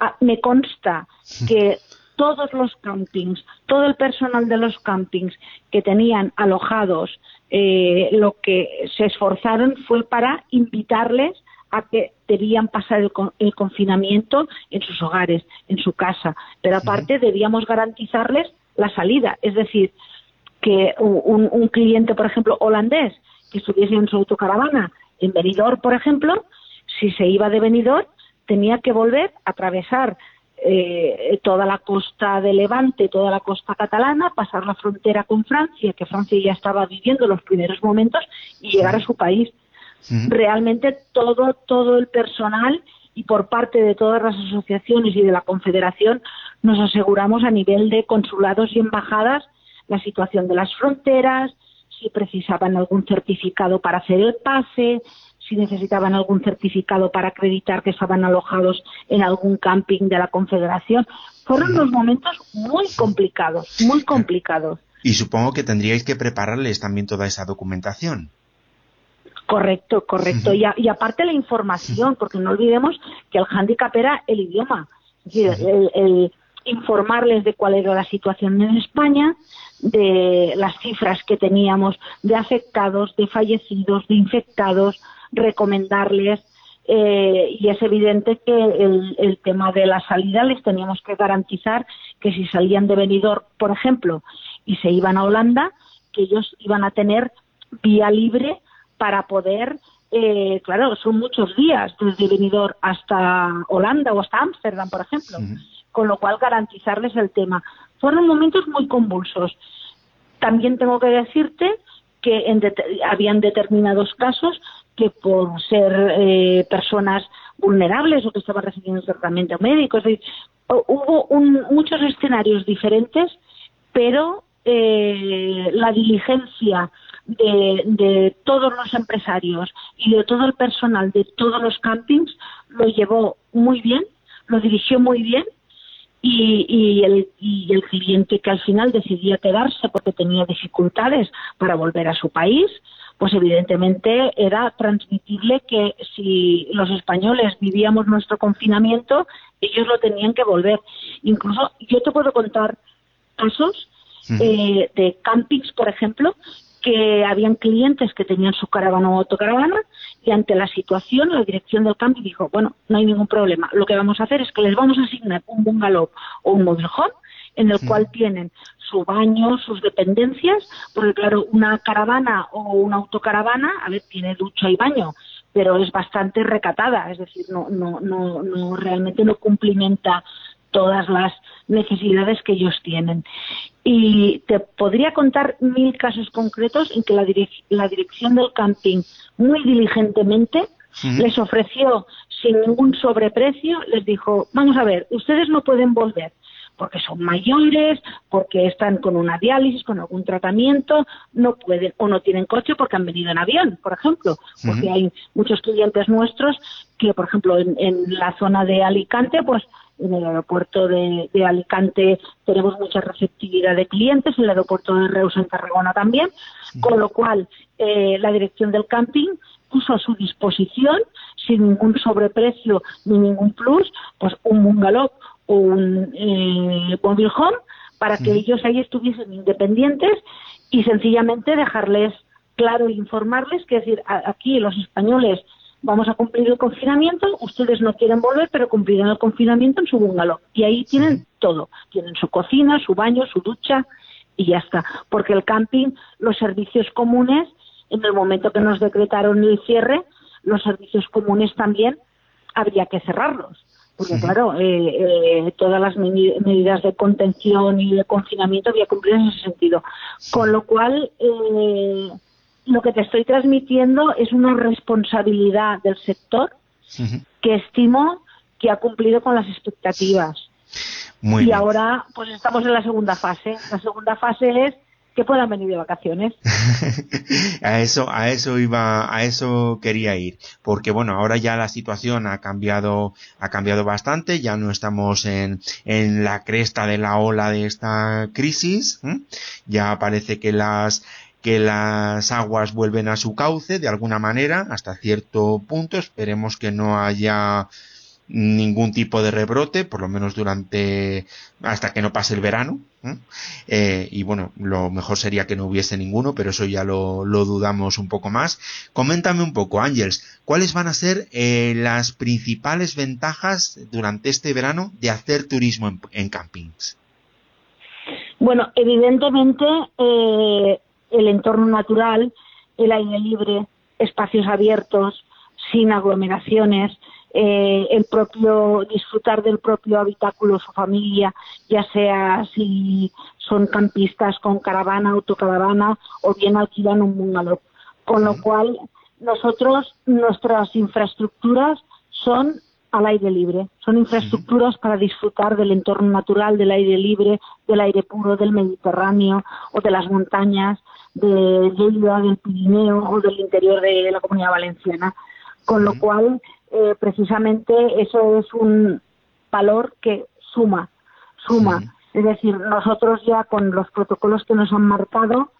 S5: ah, me consta que todos los campings, todo el personal de los campings que tenían alojados, eh, lo que se esforzaron fue para invitarles a que debían pasar el, confinamiento en sus hogares, en su casa. Pero aparte debíamos garantizarles la salida, es decir, que un, cliente, por ejemplo, holandés, que estuviese en su autocaravana en Benidorm, por ejemplo, si se iba de Benidorm, tenía que volver a atravesar eh, toda la costa de Levante, toda la costa catalana, pasar la frontera con Francia, que Francia ya estaba viviendo los primeros momentos, y llegar a su país. Realmente todo, todo el personal y por parte de todas las asociaciones y de la Confederación nos aseguramos a nivel de consulados y embajadas la situación de las fronteras, si precisaban algún certificado para hacer el pase, si necesitaban algún certificado para acreditar que estaban alojados en algún camping de la Confederación. Fueron unos momentos muy complicados, muy complicados.
S1: Y supongo que tendríais que prepararles también toda esa documentación.
S5: Correcto, correcto. y, aparte la información, porque no olvidemos que el hándicap era el idioma. Es decir, el, informarles de cuál era la situación en España, de las cifras que teníamos de afectados, de fallecidos, de infectados, recomendarles. Eh, y es evidente que el, el, tema de la salida les teníamos que garantizar que si salían de Benidorm, por ejemplo, y se iban a Holanda, que ellos iban a tener vía libre para poder, eh, claro, son muchos días desde Benidorm hasta Holanda o hasta Ámsterdam, por ejemplo, con lo cual garantizarles el tema. Fueron momentos muy convulsos. También tengo que decirte que en habían determinados casos que por ser eh, personas vulnerables o que estaban recibiendo tratamiento médico, es decir, hubo muchos escenarios diferentes, pero eh, la diligencia de, todos los empresarios y de todo el personal de todos los campings lo llevó muy bien, lo dirigió muy bien y, y, el, y el cliente que al final decidía quedarse porque tenía dificultades para volver a su país, pues evidentemente era transmitirle que si los españoles vivíamos nuestro confinamiento, ellos lo tenían que volver. Incluso yo te puedo contar casos eh, de campings, por ejemplo, que habían clientes que tenían su caravana o autocaravana y ante la situación la dirección del camping dijo, bueno, no hay ningún problema, lo que vamos a hacer es que les vamos a asignar un bungalow o un mobile home en el cual tienen su baño, sus dependencias, porque claro, una caravana o una autocaravana, a ver, tiene ducha y baño, pero es bastante recatada, es decir, no, no, no, no realmente no cumplimenta todas las necesidades que ellos tienen. Y te podría contar mil casos concretos en que la, la dirección del camping muy diligentemente les ofreció sin ningún sobreprecio, les dijo, vamos a ver, ustedes no pueden volver porque son mayores, porque están con una diálisis, con algún tratamiento, no pueden o no tienen coche porque han venido en avión, por ejemplo, porque hay muchos clientes nuestros que, por ejemplo, en, en la zona de Alicante, pues en el aeropuerto de, Alicante tenemos mucha receptividad de clientes, en el aeropuerto de Reus en Tarragona también, con lo cual eh, la dirección del camping puso a su disposición, sin ningún sobreprecio ni ningún plus, pues un bungalow o un eh, mobile home para que ellos ahí estuviesen independientes y sencillamente dejarles claro e informarles que es decir, aquí los españoles vamos a cumplir el confinamiento, ustedes no quieren volver, pero cumplirán el confinamiento en su bungalow. Y ahí tienen todo, tienen su cocina, su baño, su ducha y ya está. Porque el camping, los servicios comunes, en el momento que nos decretaron el cierre, los servicios comunes también habría que cerrarlos. Porque claro, eh, eh, todas las medidas de contención y de confinamiento había que cumplir en ese sentido. Con lo cual, eh, lo que te estoy transmitiendo es una responsabilidad del sector que estimo que ha cumplido con las expectativas. y ahora pues estamos en la segunda fase. La segunda fase es que puedan venir de vacaciones.
S1: a eso, a eso iba, a eso quería ir, porque bueno, ahora ya la situación ha cambiado, ha cambiado bastante, ya no estamos en, en la cresta de la ola de esta crisis, ya parece que las, que las aguas vuelven a su cauce de alguna manera hasta cierto punto, esperemos que no haya ningún tipo de rebrote, por lo menos durante hasta que no pase el verano. Eh, y bueno, lo mejor sería que no hubiese ninguno, pero eso ya lo, dudamos un poco más. Coméntame un poco, Ángels, ¿cuáles van a ser eh, las principales ventajas durante este verano de hacer turismo en, campings?
S5: Bueno, evidentemente eh, el entorno natural, el aire libre, espacios abiertos, sin aglomeraciones, eh, el propio disfrutar del propio habitáculo su familia, ya sea si son campistas con caravana, autocaravana o bien alquilan un bungalow. Con lo cual, nosotros, nuestras infraestructuras son al aire libre, son infraestructuras para disfrutar del entorno natural, del aire libre, del aire puro del Mediterráneo o de las montañas de Lleida, del Pirineo o del interior de la Comunidad Valenciana. Con lo cual, eh, precisamente eso es un valor que suma, suma. Es decir, nosotros ya con los protocolos que nos han marcado,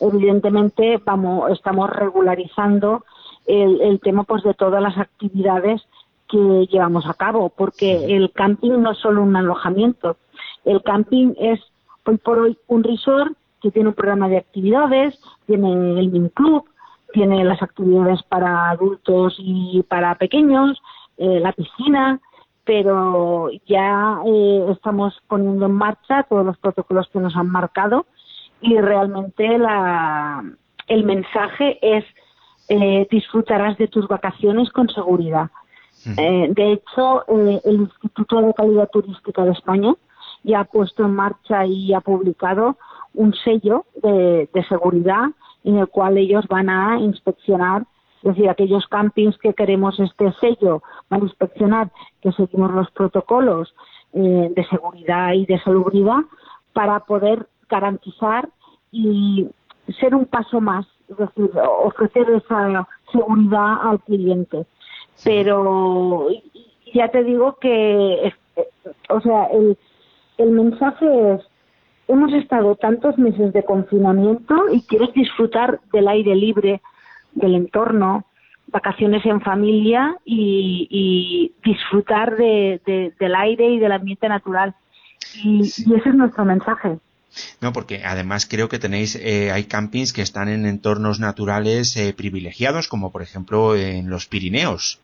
S5: evidentemente vamos, estamos regularizando el, tema pues de todas las actividades que llevamos a cabo, porque el camping no es solo un alojamiento, el camping es hoy por hoy un resort que tiene un programa de actividades, tiene el mini club, tiene las actividades para adultos y para pequeños, eh, la piscina, pero ya eh, estamos poniendo en marcha todos los protocolos que nos han marcado y realmente la, el mensaje es eh, disfrutarás de tus vacaciones con seguridad. de hecho, el Instituto de Calidad Turística de España ya ha puesto en marcha y ha publicado un sello de seguridad en el cual ellos van a inspeccionar, es decir, aquellos campings que queremos este sello, van a inspeccionar que seguimos los protocolos eh, de seguridad y de salubridad para poder garantizar y ser un paso más, es decir, ofrecer esa seguridad al cliente. Pero ya te digo que, o sea, el, el mensaje es hemos estado tantos meses de confinamiento y quieres disfrutar del aire libre, del entorno, vacaciones en familia y, disfrutar del aire y del ambiente natural. Y, ese es nuestro mensaje.
S1: No, porque además creo que tenéis, eh, hay campings que están en entornos naturales eh, privilegiados, como por ejemplo en los Pirineos.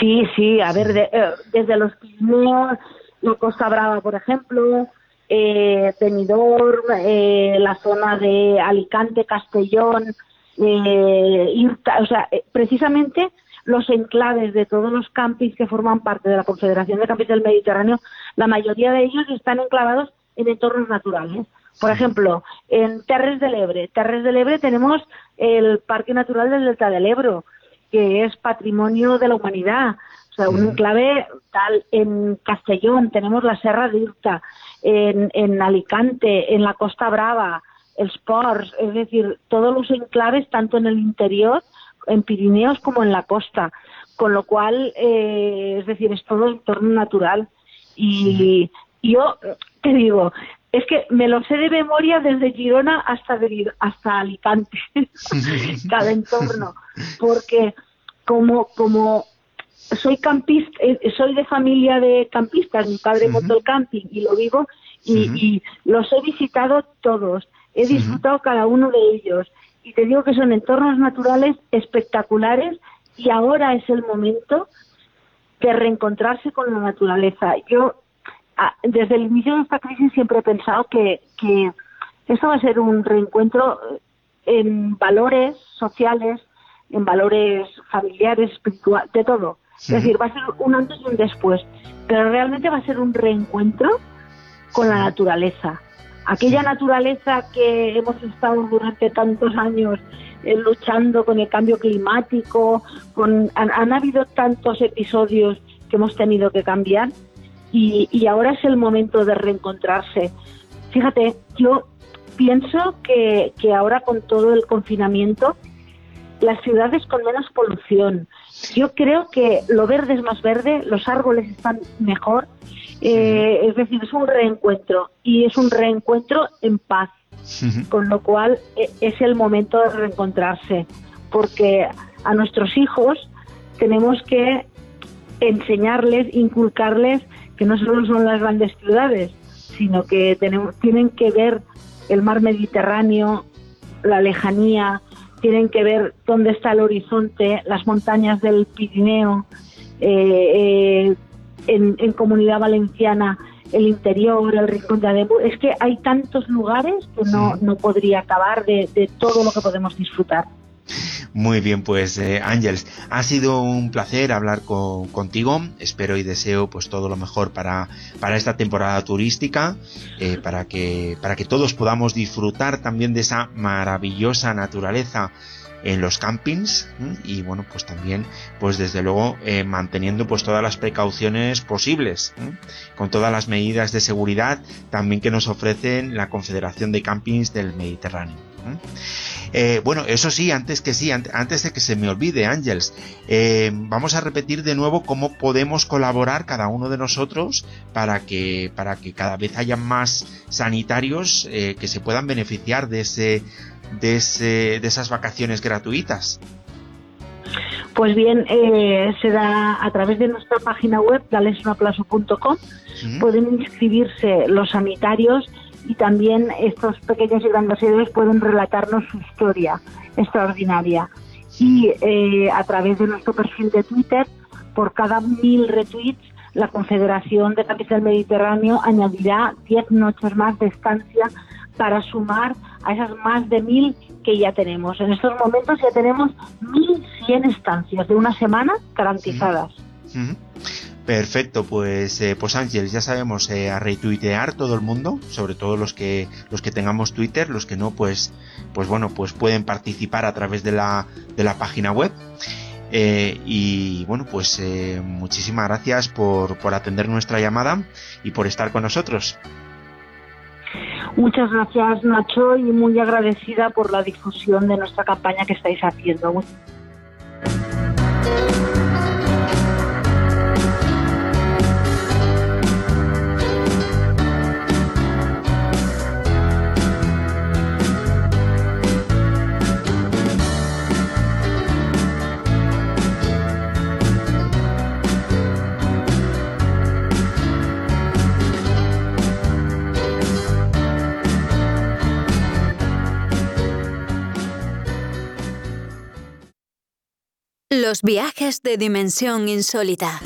S5: Sí, sí, a ver, eh, desde los Pirineos, la Costa Brava, por ejemplo, eh, Benidorm, eh, la zona de Alicante, Castellón, eh, Irta, o sea, eh, precisamente los enclaves de todos los campings que forman parte de la Confederación de Campings del Mediterráneo, la mayoría de ellos están enclavados en entornos naturales. Por ejemplo, en Terres del Ebre, Terres del Ebre tenemos el Parque Natural del Delta del Ebro, que es patrimonio de la humanidad. O sea, un enclave tal. En Castellón tenemos la Serra de Irta, en, en Alicante, en la Costa Brava, el Sports, es decir, todos los enclaves, tanto en el interior, en Pirineos como en la costa. Con lo cual, eh, es decir, es todo entorno natural. Y yo te digo, es que me lo sé de memoria desde Girona hasta, hasta Alicante, cada entorno, porque como, como soy campista, eh, soy de familia de campistas, mi padre montó el camping y lo vivo y, los he visitado todos, he disfrutado cada uno de ellos y te digo que son entornos naturales espectaculares y ahora es el momento de reencontrarse con la naturaleza. Yo desde el inicio de esta crisis siempre he pensado que, que esto va a ser un reencuentro en valores sociales, en valores familiares, espirituales, de todo. Es decir, va a ser un antes y un después, pero realmente va a ser un reencuentro con la naturaleza. Aquella naturaleza que hemos estado durante tantos años eh, luchando con el cambio climático, con, han, habido tantos episodios que hemos tenido que cambiar y, ahora es el momento de reencontrarse. Fíjate, yo pienso que, que ahora con todo el confinamiento, las ciudades con menos polución. Yo creo que lo verde es más verde, los árboles están mejor, eh, es decir, es un reencuentro y es un reencuentro en paz, con lo cual e, es el momento de reencontrarse, porque a nuestros hijos tenemos que enseñarles, inculcarles que no solo son las grandes ciudades, sino que tenemos, tienen que ver el mar Mediterráneo, la lejanía, tienen que ver dónde está el horizonte, las montañas del Pirineo, eh, eh, en, Comunidad Valenciana, el interior, el rincón de Ademuz. Es que hay tantos lugares que no, no podría acabar de, de todo lo que podemos disfrutar.
S1: Muy bien, pues eh, Ángels, ha sido un placer hablar contigo. Espero y deseo pues todo lo mejor para, para esta temporada turística, eh, para, que, para que todos podamos disfrutar también de esa maravillosa naturaleza en los campings y bueno pues también pues desde luego eh, manteniendo pues todas las precauciones posibles con todas las medidas de seguridad también que nos ofrecen la Confederación de Campings del Mediterráneo eh, bueno, eso sí, antes que sí, antes de que se me olvide, Ángels, eh, vamos a repetir de nuevo cómo podemos colaborar cada uno de nosotros para que, para que cada vez haya más sanitarios eh, que se puedan beneficiar de, ese, de, ese, de esas vacaciones gratuitas.
S5: Pues bien, se da a través de nuestra página web, dalesunaplazo.com, pueden inscribirse los sanitarios y también estos pequeños y grandes héroes pueden relatarnos su historia extraordinaria. Y eh, a través de nuestro perfil de Twitter, por cada mil retweets, la Confederación de Capital Mediterráneo añadirá 10 noches más de estancia para sumar a esas más de mil que ya tenemos. En estos momentos ya tenemos 1.100 estancias de una semana garantizadas.
S1: Perfecto, pues, eh, pues Ángel, ya sabemos eh, a retuitear todo el mundo, sobre todo los que los que tengamos Twitter, los que no, pues, pues bueno, pues pueden participar a través de la de la página web. Eh, y bueno, pues eh, muchísimas gracias por, por atender nuestra llamada y por estar con nosotros.
S5: Muchas gracias Nacho y muy agradecida por la difusión de nuestra campaña que estáis haciendo.
S2: Los viajes de dimensión insólita.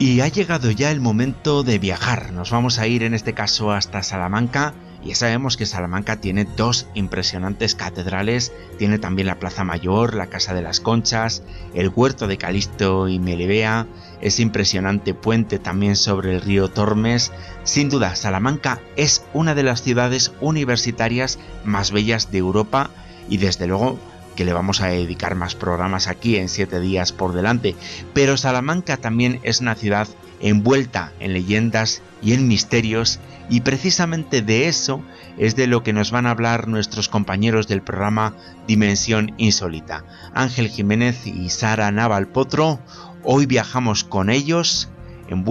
S1: Y ha llegado ya el momento de viajar. Nos vamos a ir en este caso hasta Salamanca ya sabemos que Salamanca tiene dos impresionantes catedrales, tiene también la Plaza Mayor, la Casa de las Conchas, el Huerto de Calisto y Melibea, ese impresionante puente también sobre el río Tormes. Sin duda, Salamanca es una de las ciudades universitarias más bellas de Europa y desde luego que le vamos a dedicar más programas aquí en 7 días por delante. Pero Salamanca también es una ciudad envuelta en leyendas y en misterios y precisamente de eso es de lo que nos van a hablar nuestros compañeros del programa Dimensión Insólita. Ángel Jiménez y Sara Naval Potro, hoy viajamos con ellos en,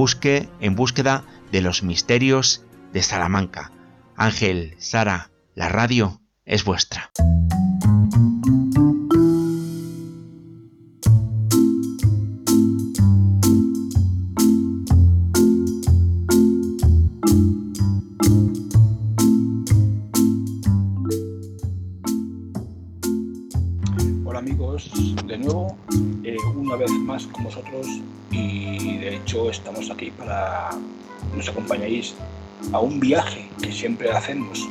S1: en búsqueda de los misterios de Salamanca. Ángel, Sara, la radio es vuestra.
S6: con vosotros y de hecho estamos aquí para nos acompañáis a un viaje que siempre hacemos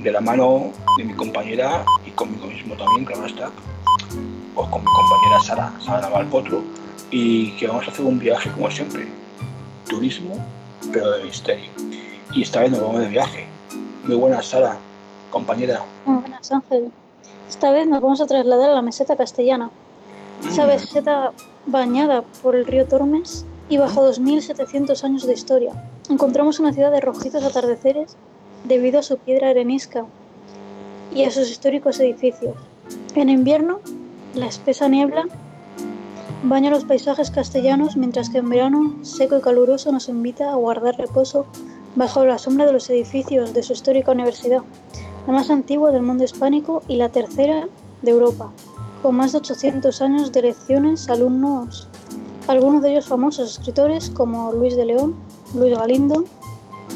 S6: de la mano de mi compañera y conmigo mismo también, claro está, o con mi compañera Sara, Sara Valpotro, y que vamos a hacer un viaje como siempre turismo, pero de misterio. Y esta vez nos vamos de viaje. Muy buenas, Sara, compañera.
S7: Muy buenas, Ángel. Esta vez nos vamos a trasladar a la meseta castellana. Esa
S6: Mm.
S7: meseta bañada por el río Tormes y bajo 2.700 años de historia. Encontramos una ciudad de rojizos atardeceres debido a su piedra arenisca y a sus históricos edificios. En invierno, la espesa niebla baña los paisajes castellanos, mientras que en verano, seco y caluroso, nos invita a guardar reposo bajo la sombra de los edificios de su histórica universidad, la más antigua del mundo hispánico y la tercera de Europa, con más de 800 años de lecciones, alumnos, algunos de ellos famosos escritores como Luis de León, Luis Galindo,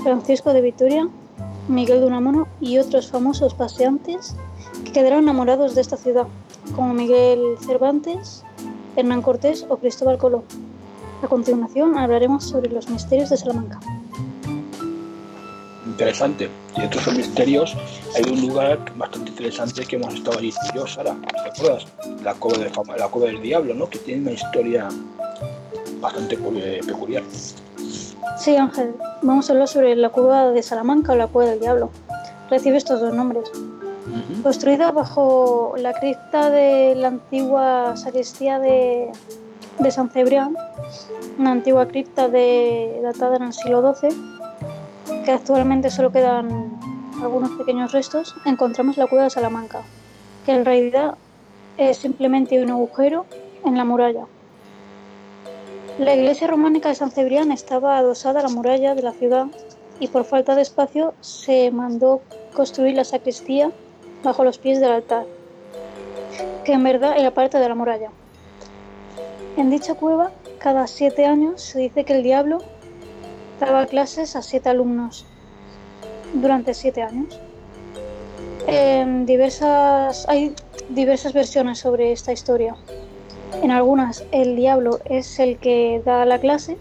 S7: Francisco de Vitoria, Miguel de Unamuno y otros famosos paseantes que quedaron enamorados de esta ciudad, como Miguel Cervantes, Hernán Cortés o Cristóbal Colón. A continuación hablaremos sobre los misterios de Salamanca.
S6: Interesante. Y dentro de esos misterios hay un lugar bastante interesante que hemos estado allí yo, Sara. ¿Te acuerdas? La cueva, de fama, la cueva del diablo, ¿no? Que tiene una historia bastante pe- peculiar.
S7: Sí, Ángel, vamos a hablar sobre la cueva de Salamanca o la cueva del diablo. Recibe estos dos nombres. Construida bajo la cripta de la antigua sacristía de, de San Cebrián, una antigua cripta de, datada en el siglo XII, que actualmente solo quedan algunos pequeños restos, encontramos la cueva de Salamanca, que en realidad es simplemente un agujero en la muralla. La iglesia románica de San Cebrián estaba adosada a la muralla de la ciudad y por falta de espacio se mandó construir la sacristía bajo los pies del altar, que en verdad era parte de la muralla. En dicha cueva, cada siete años se dice que el diablo daba clases a siete alumnos durante siete años. Hay diversas versiones sobre esta historia. En algunas el diablo es el que da la clase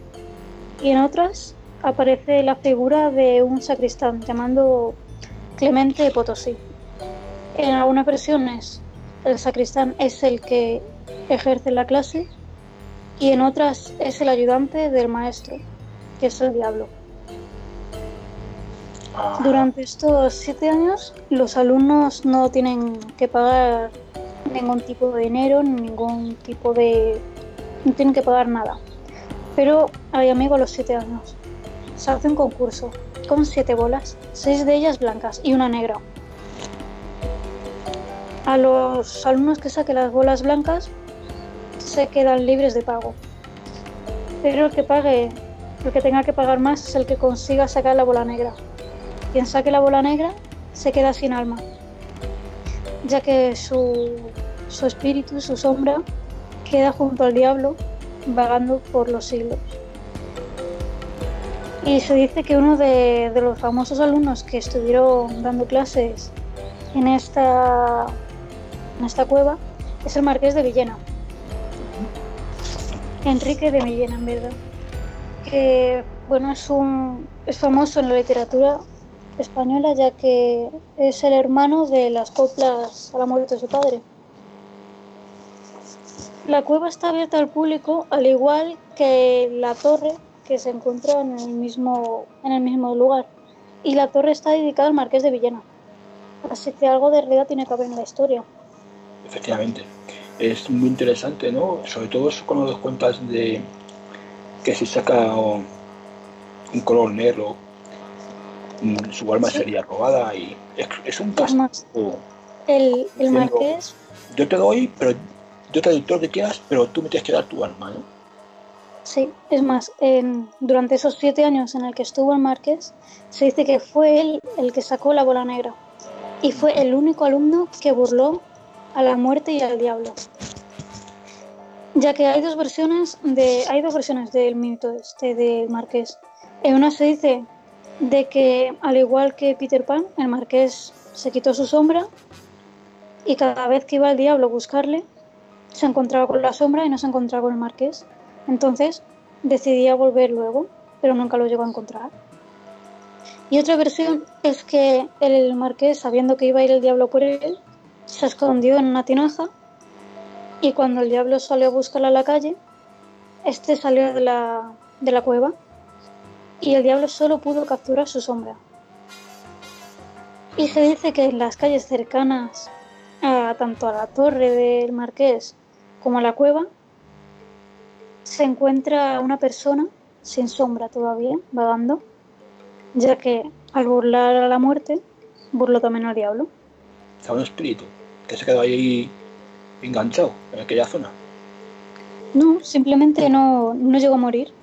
S7: y en otras aparece la figura de un sacristán llamando Clemente de Potosí. En algunas versiones el sacristán es el que ejerce la clase y en otras es el ayudante del maestro, que es el diablo.
S6: Ah,
S7: Durante estos siete años los alumnos no tienen que pagar ningún tipo de dinero, ni ningún tipo de... no tienen que pagar nada. Pero hay amigos a los siete años. Se hace un concurso con siete bolas, seis de ellas blancas y una negra. A los alumnos que saquen las bolas blancas se quedan libres de pago. Pero el que pague, el que tenga que pagar más es el que consiga sacar la bola negra. Quien saque la bola negra se queda sin alma, ya que su, su espíritu, su sombra, queda junto al diablo vagando por los siglos. Y se dice que uno de, de los famosos alumnos que estuvieron dando clases en esta, en esta cueva es el marqués de Villena. Enrique de Villena, en verdad. Que bueno, es un es famoso en la literatura española ya que es el hermano de las coplas a la muerte de su padre. La cueva está abierta al público, al igual que la torre que se encuentra en el mismo, en el mismo lugar. Y la torre está dedicada al marqués de Villena. Así que algo de realidad tiene que haber en la historia.
S6: Efectivamente. Es muy interesante, ¿no? Sobre todo eso cuando das cuentas de que si saca un color negro, su alma
S7: Sí.
S6: sería robada y es, es un castigo.
S7: más, el, el
S6: Diciendo-
S7: marqués
S6: Yo te doy, pero yo te doy todo lo que quieras, pero tú me tienes que dar tu alma, ¿no?
S7: Sí, es más, en- durante esos siete años en el que estuvo el Marqués, se dice que fue él el que sacó la bola negra y fue el único alumno que burló a la muerte y al diablo. Ya que hay dos versiones de, hay dos versiones del mito este del Marqués. En una se dice de que al igual que Peter Pan, el Marqués se quitó su sombra y cada vez que iba el diablo a buscarle, se encontraba con la sombra y no se encontraba con el Marqués. Entonces decidía volver luego, pero nunca lo llegó a encontrar. Y otra versión es que el marqués, sabiendo que iba a ir el diablo por él, se escondió en una tinaja y cuando el diablo salió a buscarla a la calle, este salió de la, de la cueva y el diablo solo pudo capturar su sombra. Y se dice que en las calles cercanas a, tanto a la torre del marqués como a la cueva se encuentra una persona sin sombra todavía, vagando, ya que al burlar a la muerte, burló también al diablo.
S6: Está un espíritu que se quedó ahí enganchado en aquella zona.
S7: No, simplemente no, no llegó a morir,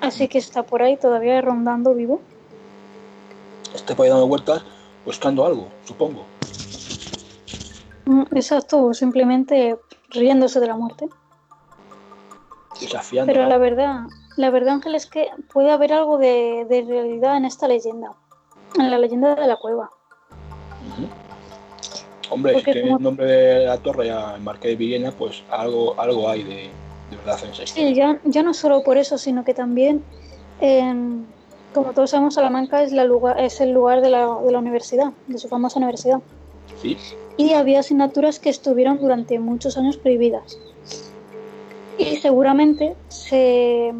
S7: así que está por ahí todavía rondando vivo.
S6: Está por ahí dando vueltas buscando algo, supongo.
S7: Mm, Exacto, simplemente riéndose de la muerte.
S6: Desafiando.
S7: Pero la verdad, la verdad, Ángel, es que puede haber algo de, de realidad en esta leyenda, en la leyenda de la cueva.
S6: Hombre,
S7: Porque
S6: si tiene
S7: como-
S6: el nombre de la torre ya el Marqués de Villena, pues algo, algo hay de, de verdad en esa
S7: Sí, ya, ya no solo por eso, sino que también, en- como todos sabemos, Salamanca es, la lugar, es el lugar de la, de la universidad, de su famosa universidad.
S6: Sí,
S7: Y había asignaturas que estuvieron durante muchos años prohibidas. Y seguramente se,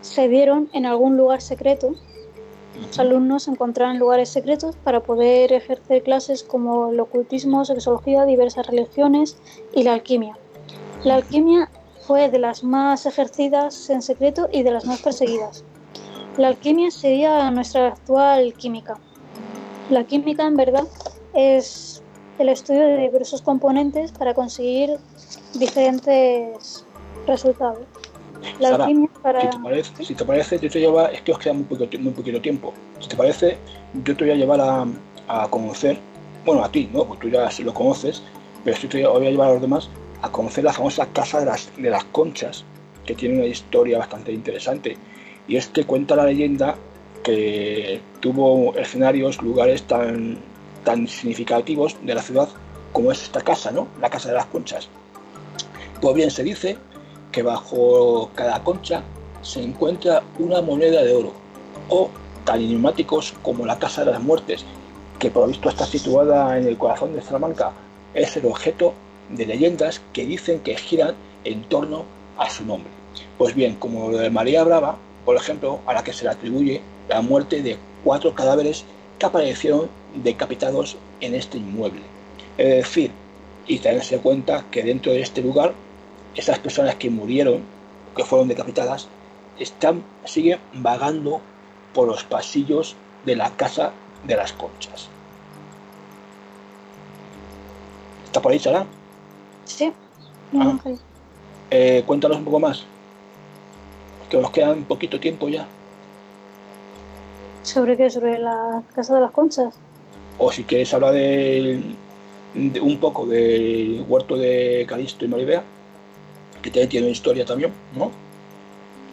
S7: se dieron en algún lugar secreto. Los alumnos se encontraban en lugares secretos para poder ejercer clases como el ocultismo, sexología, diversas religiones y la alquimia. La alquimia fue de las más ejercidas en secreto y de las más perseguidas. La alquimia sería nuestra actual química. La química, en verdad, es el estudio de diversos componentes para conseguir diferentes resultados. La
S6: Sara,
S7: alquimia para...
S6: si te parece, si te parece, yo te lleva, es que os queda muy, poquito, muy poquito tiempo. Si te parece, yo te voy a llevar a, a conocer, bueno, a ti, ¿no? Porque tú ya sí lo conoces, pero yo te voy a llevar a los demás a conocer la famosa Casa de las, de las Conchas, que tiene una historia bastante interesante. Y es que cuenta la leyenda que tuvo escenarios, lugares tan, tan significativos de la ciudad como es esta casa, ¿no? La Casa de las Conchas. Pues bien, se dice que bajo cada concha se encuentra una moneda de oro o tan enigmáticos como la Casa de las Muertes, que por lo visto está situada en el corazón de Salamanca, es el objeto de leyendas que dicen que giran en torno a su nombre. Pues bien, como lo de María Brava, por ejemplo, a la que se le atribuye la muerte de cuatro cadáveres que aparecieron decapitados en este inmueble. Es decir, y tenerse en cuenta que dentro de este lugar, esas personas que murieron, que fueron decapitadas, están, siguen vagando por los pasillos de la casa de las conchas. ¿Está por ahí, Sara?
S7: Sí.
S6: Ah.
S7: Ángel.
S6: Eh, cuéntanos un poco más. Que nos queda un poquito tiempo ya.
S7: ¿Sobre qué? ¿Sobre la Casa de las Conchas?
S6: O si quieres hablar del- de, un poco del huerto de Calisto y Maribea, que tiene, tiene historia también, ¿no?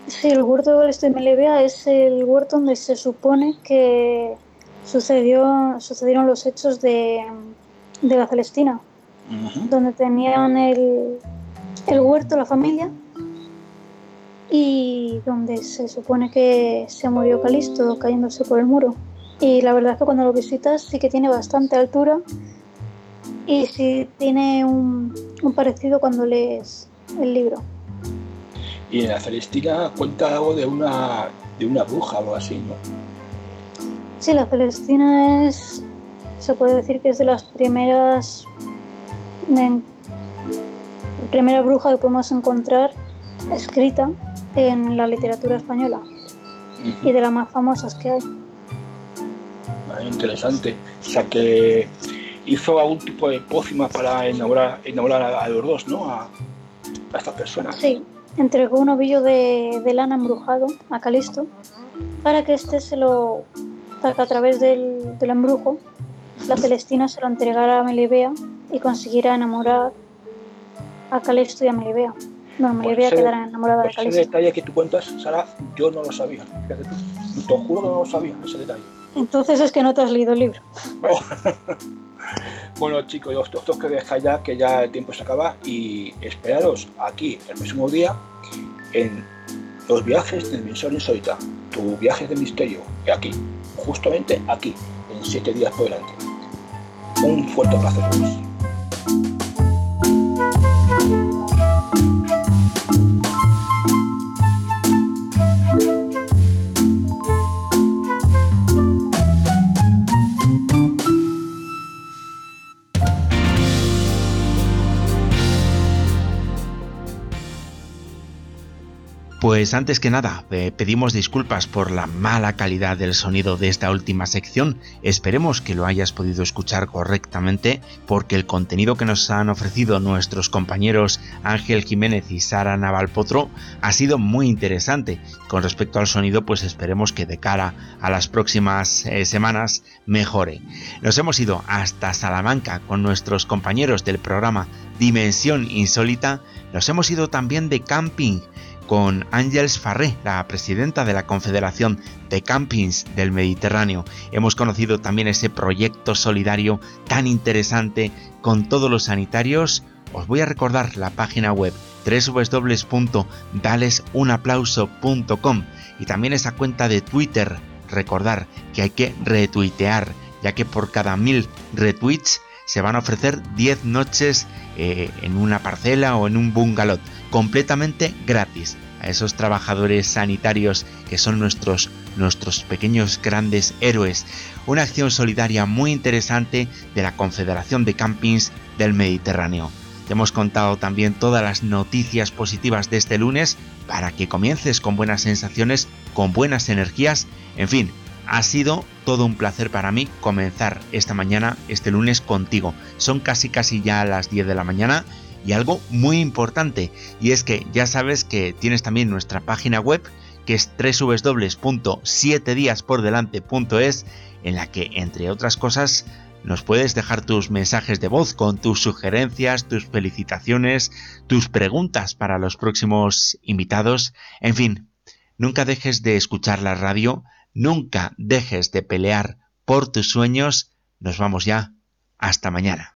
S7: Sí, el huerto de este Melevea es el huerto donde se supone que sucedió, sucedieron los hechos de, de la Celestina, Donde tenían el, el huerto la familia y donde se supone que se murió Calisto cayéndose por el muro. Y la verdad es que cuando lo visitas sí que tiene bastante altura y sí tiene un, un parecido cuando lees el libro.
S6: Y en la Celestina cuenta algo de una, de una bruja o algo así, ¿no?
S7: Sí, la Celestina es, se puede decir que es de las primeras, la primera bruja que podemos encontrar escrita en la literatura española y de las más famosas que hay.
S6: Ah, interesante. O sea que hizo algún tipo de pócima para enamorar, enamorar a, a los dos, ¿no? A, a estas personas.
S7: Sí, entregó un ovillo de, de lana embrujado a Calisto para que éste se lo, que a través del, del embrujo la Celestina se lo entregara a Melibea y consiguiera enamorar a Calisto y a Melibea. Bueno, Melibea
S6: ese-
S7: quedara enamorada de
S6: Pues ese detalle que tú cuentas, Sara, yo no lo sabía. Fíjate tú. Te juro que no lo sabía, ese detalle.
S7: Entonces es que no te has leído el libro.
S6: Bueno, chicos, os os que dejar ya, que ya el tiempo se acaba y esperaros aquí el próximo día en los viajes del Dimensión Insólita, tu viaje de misterio, aquí, justamente aquí, en siete días por delante. Un fuerte abrazo a todos.
S1: Pues antes que nada, eh, pedimos disculpas por la mala calidad del sonido de esta última sección. Esperemos que lo hayas podido escuchar correctamente porque el contenido que nos han ofrecido nuestros compañeros Ángel Jiménez y Sara Navalpotro ha sido muy interesante. Con respecto al sonido, pues esperemos que de cara a las próximas eh, semanas mejore. Nos hemos ido hasta Salamanca con nuestros compañeros del programa Dimensión Insólita. Nos hemos ido también de camping con Ángels Farré, la presidenta de la Confederación de Campings del Mediterráneo. Hemos conocido también ese proyecto solidario tan interesante con todos los sanitarios. Os voy a recordar la página web www.dalesunaplauso.com y también esa cuenta de Twitter. Recordar que hay que retuitear, ya que por cada mil retweets se van a ofrecer 10 noches eh, en una parcela o en un bungalow completamente gratis a esos trabajadores sanitarios que son nuestros, nuestros pequeños grandes héroes. Una acción solidaria muy interesante de la Confederación de Campings del Mediterráneo. Te hemos contado también todas las noticias positivas de este lunes para que comiences con buenas sensaciones, con buenas energías. En fin, ha sido todo un placer para mí comenzar esta mañana, este lunes contigo. Son casi casi ya las 10 de la mañana y algo muy importante, y es que ya sabes que tienes también nuestra página web, que es www.7diaspordelante.es, en la que, entre otras cosas, nos puedes dejar tus mensajes de voz con tus sugerencias, tus felicitaciones, tus preguntas para los próximos invitados. En fin, nunca dejes de escuchar la radio, nunca dejes de pelear por tus sueños. Nos vamos ya. Hasta mañana.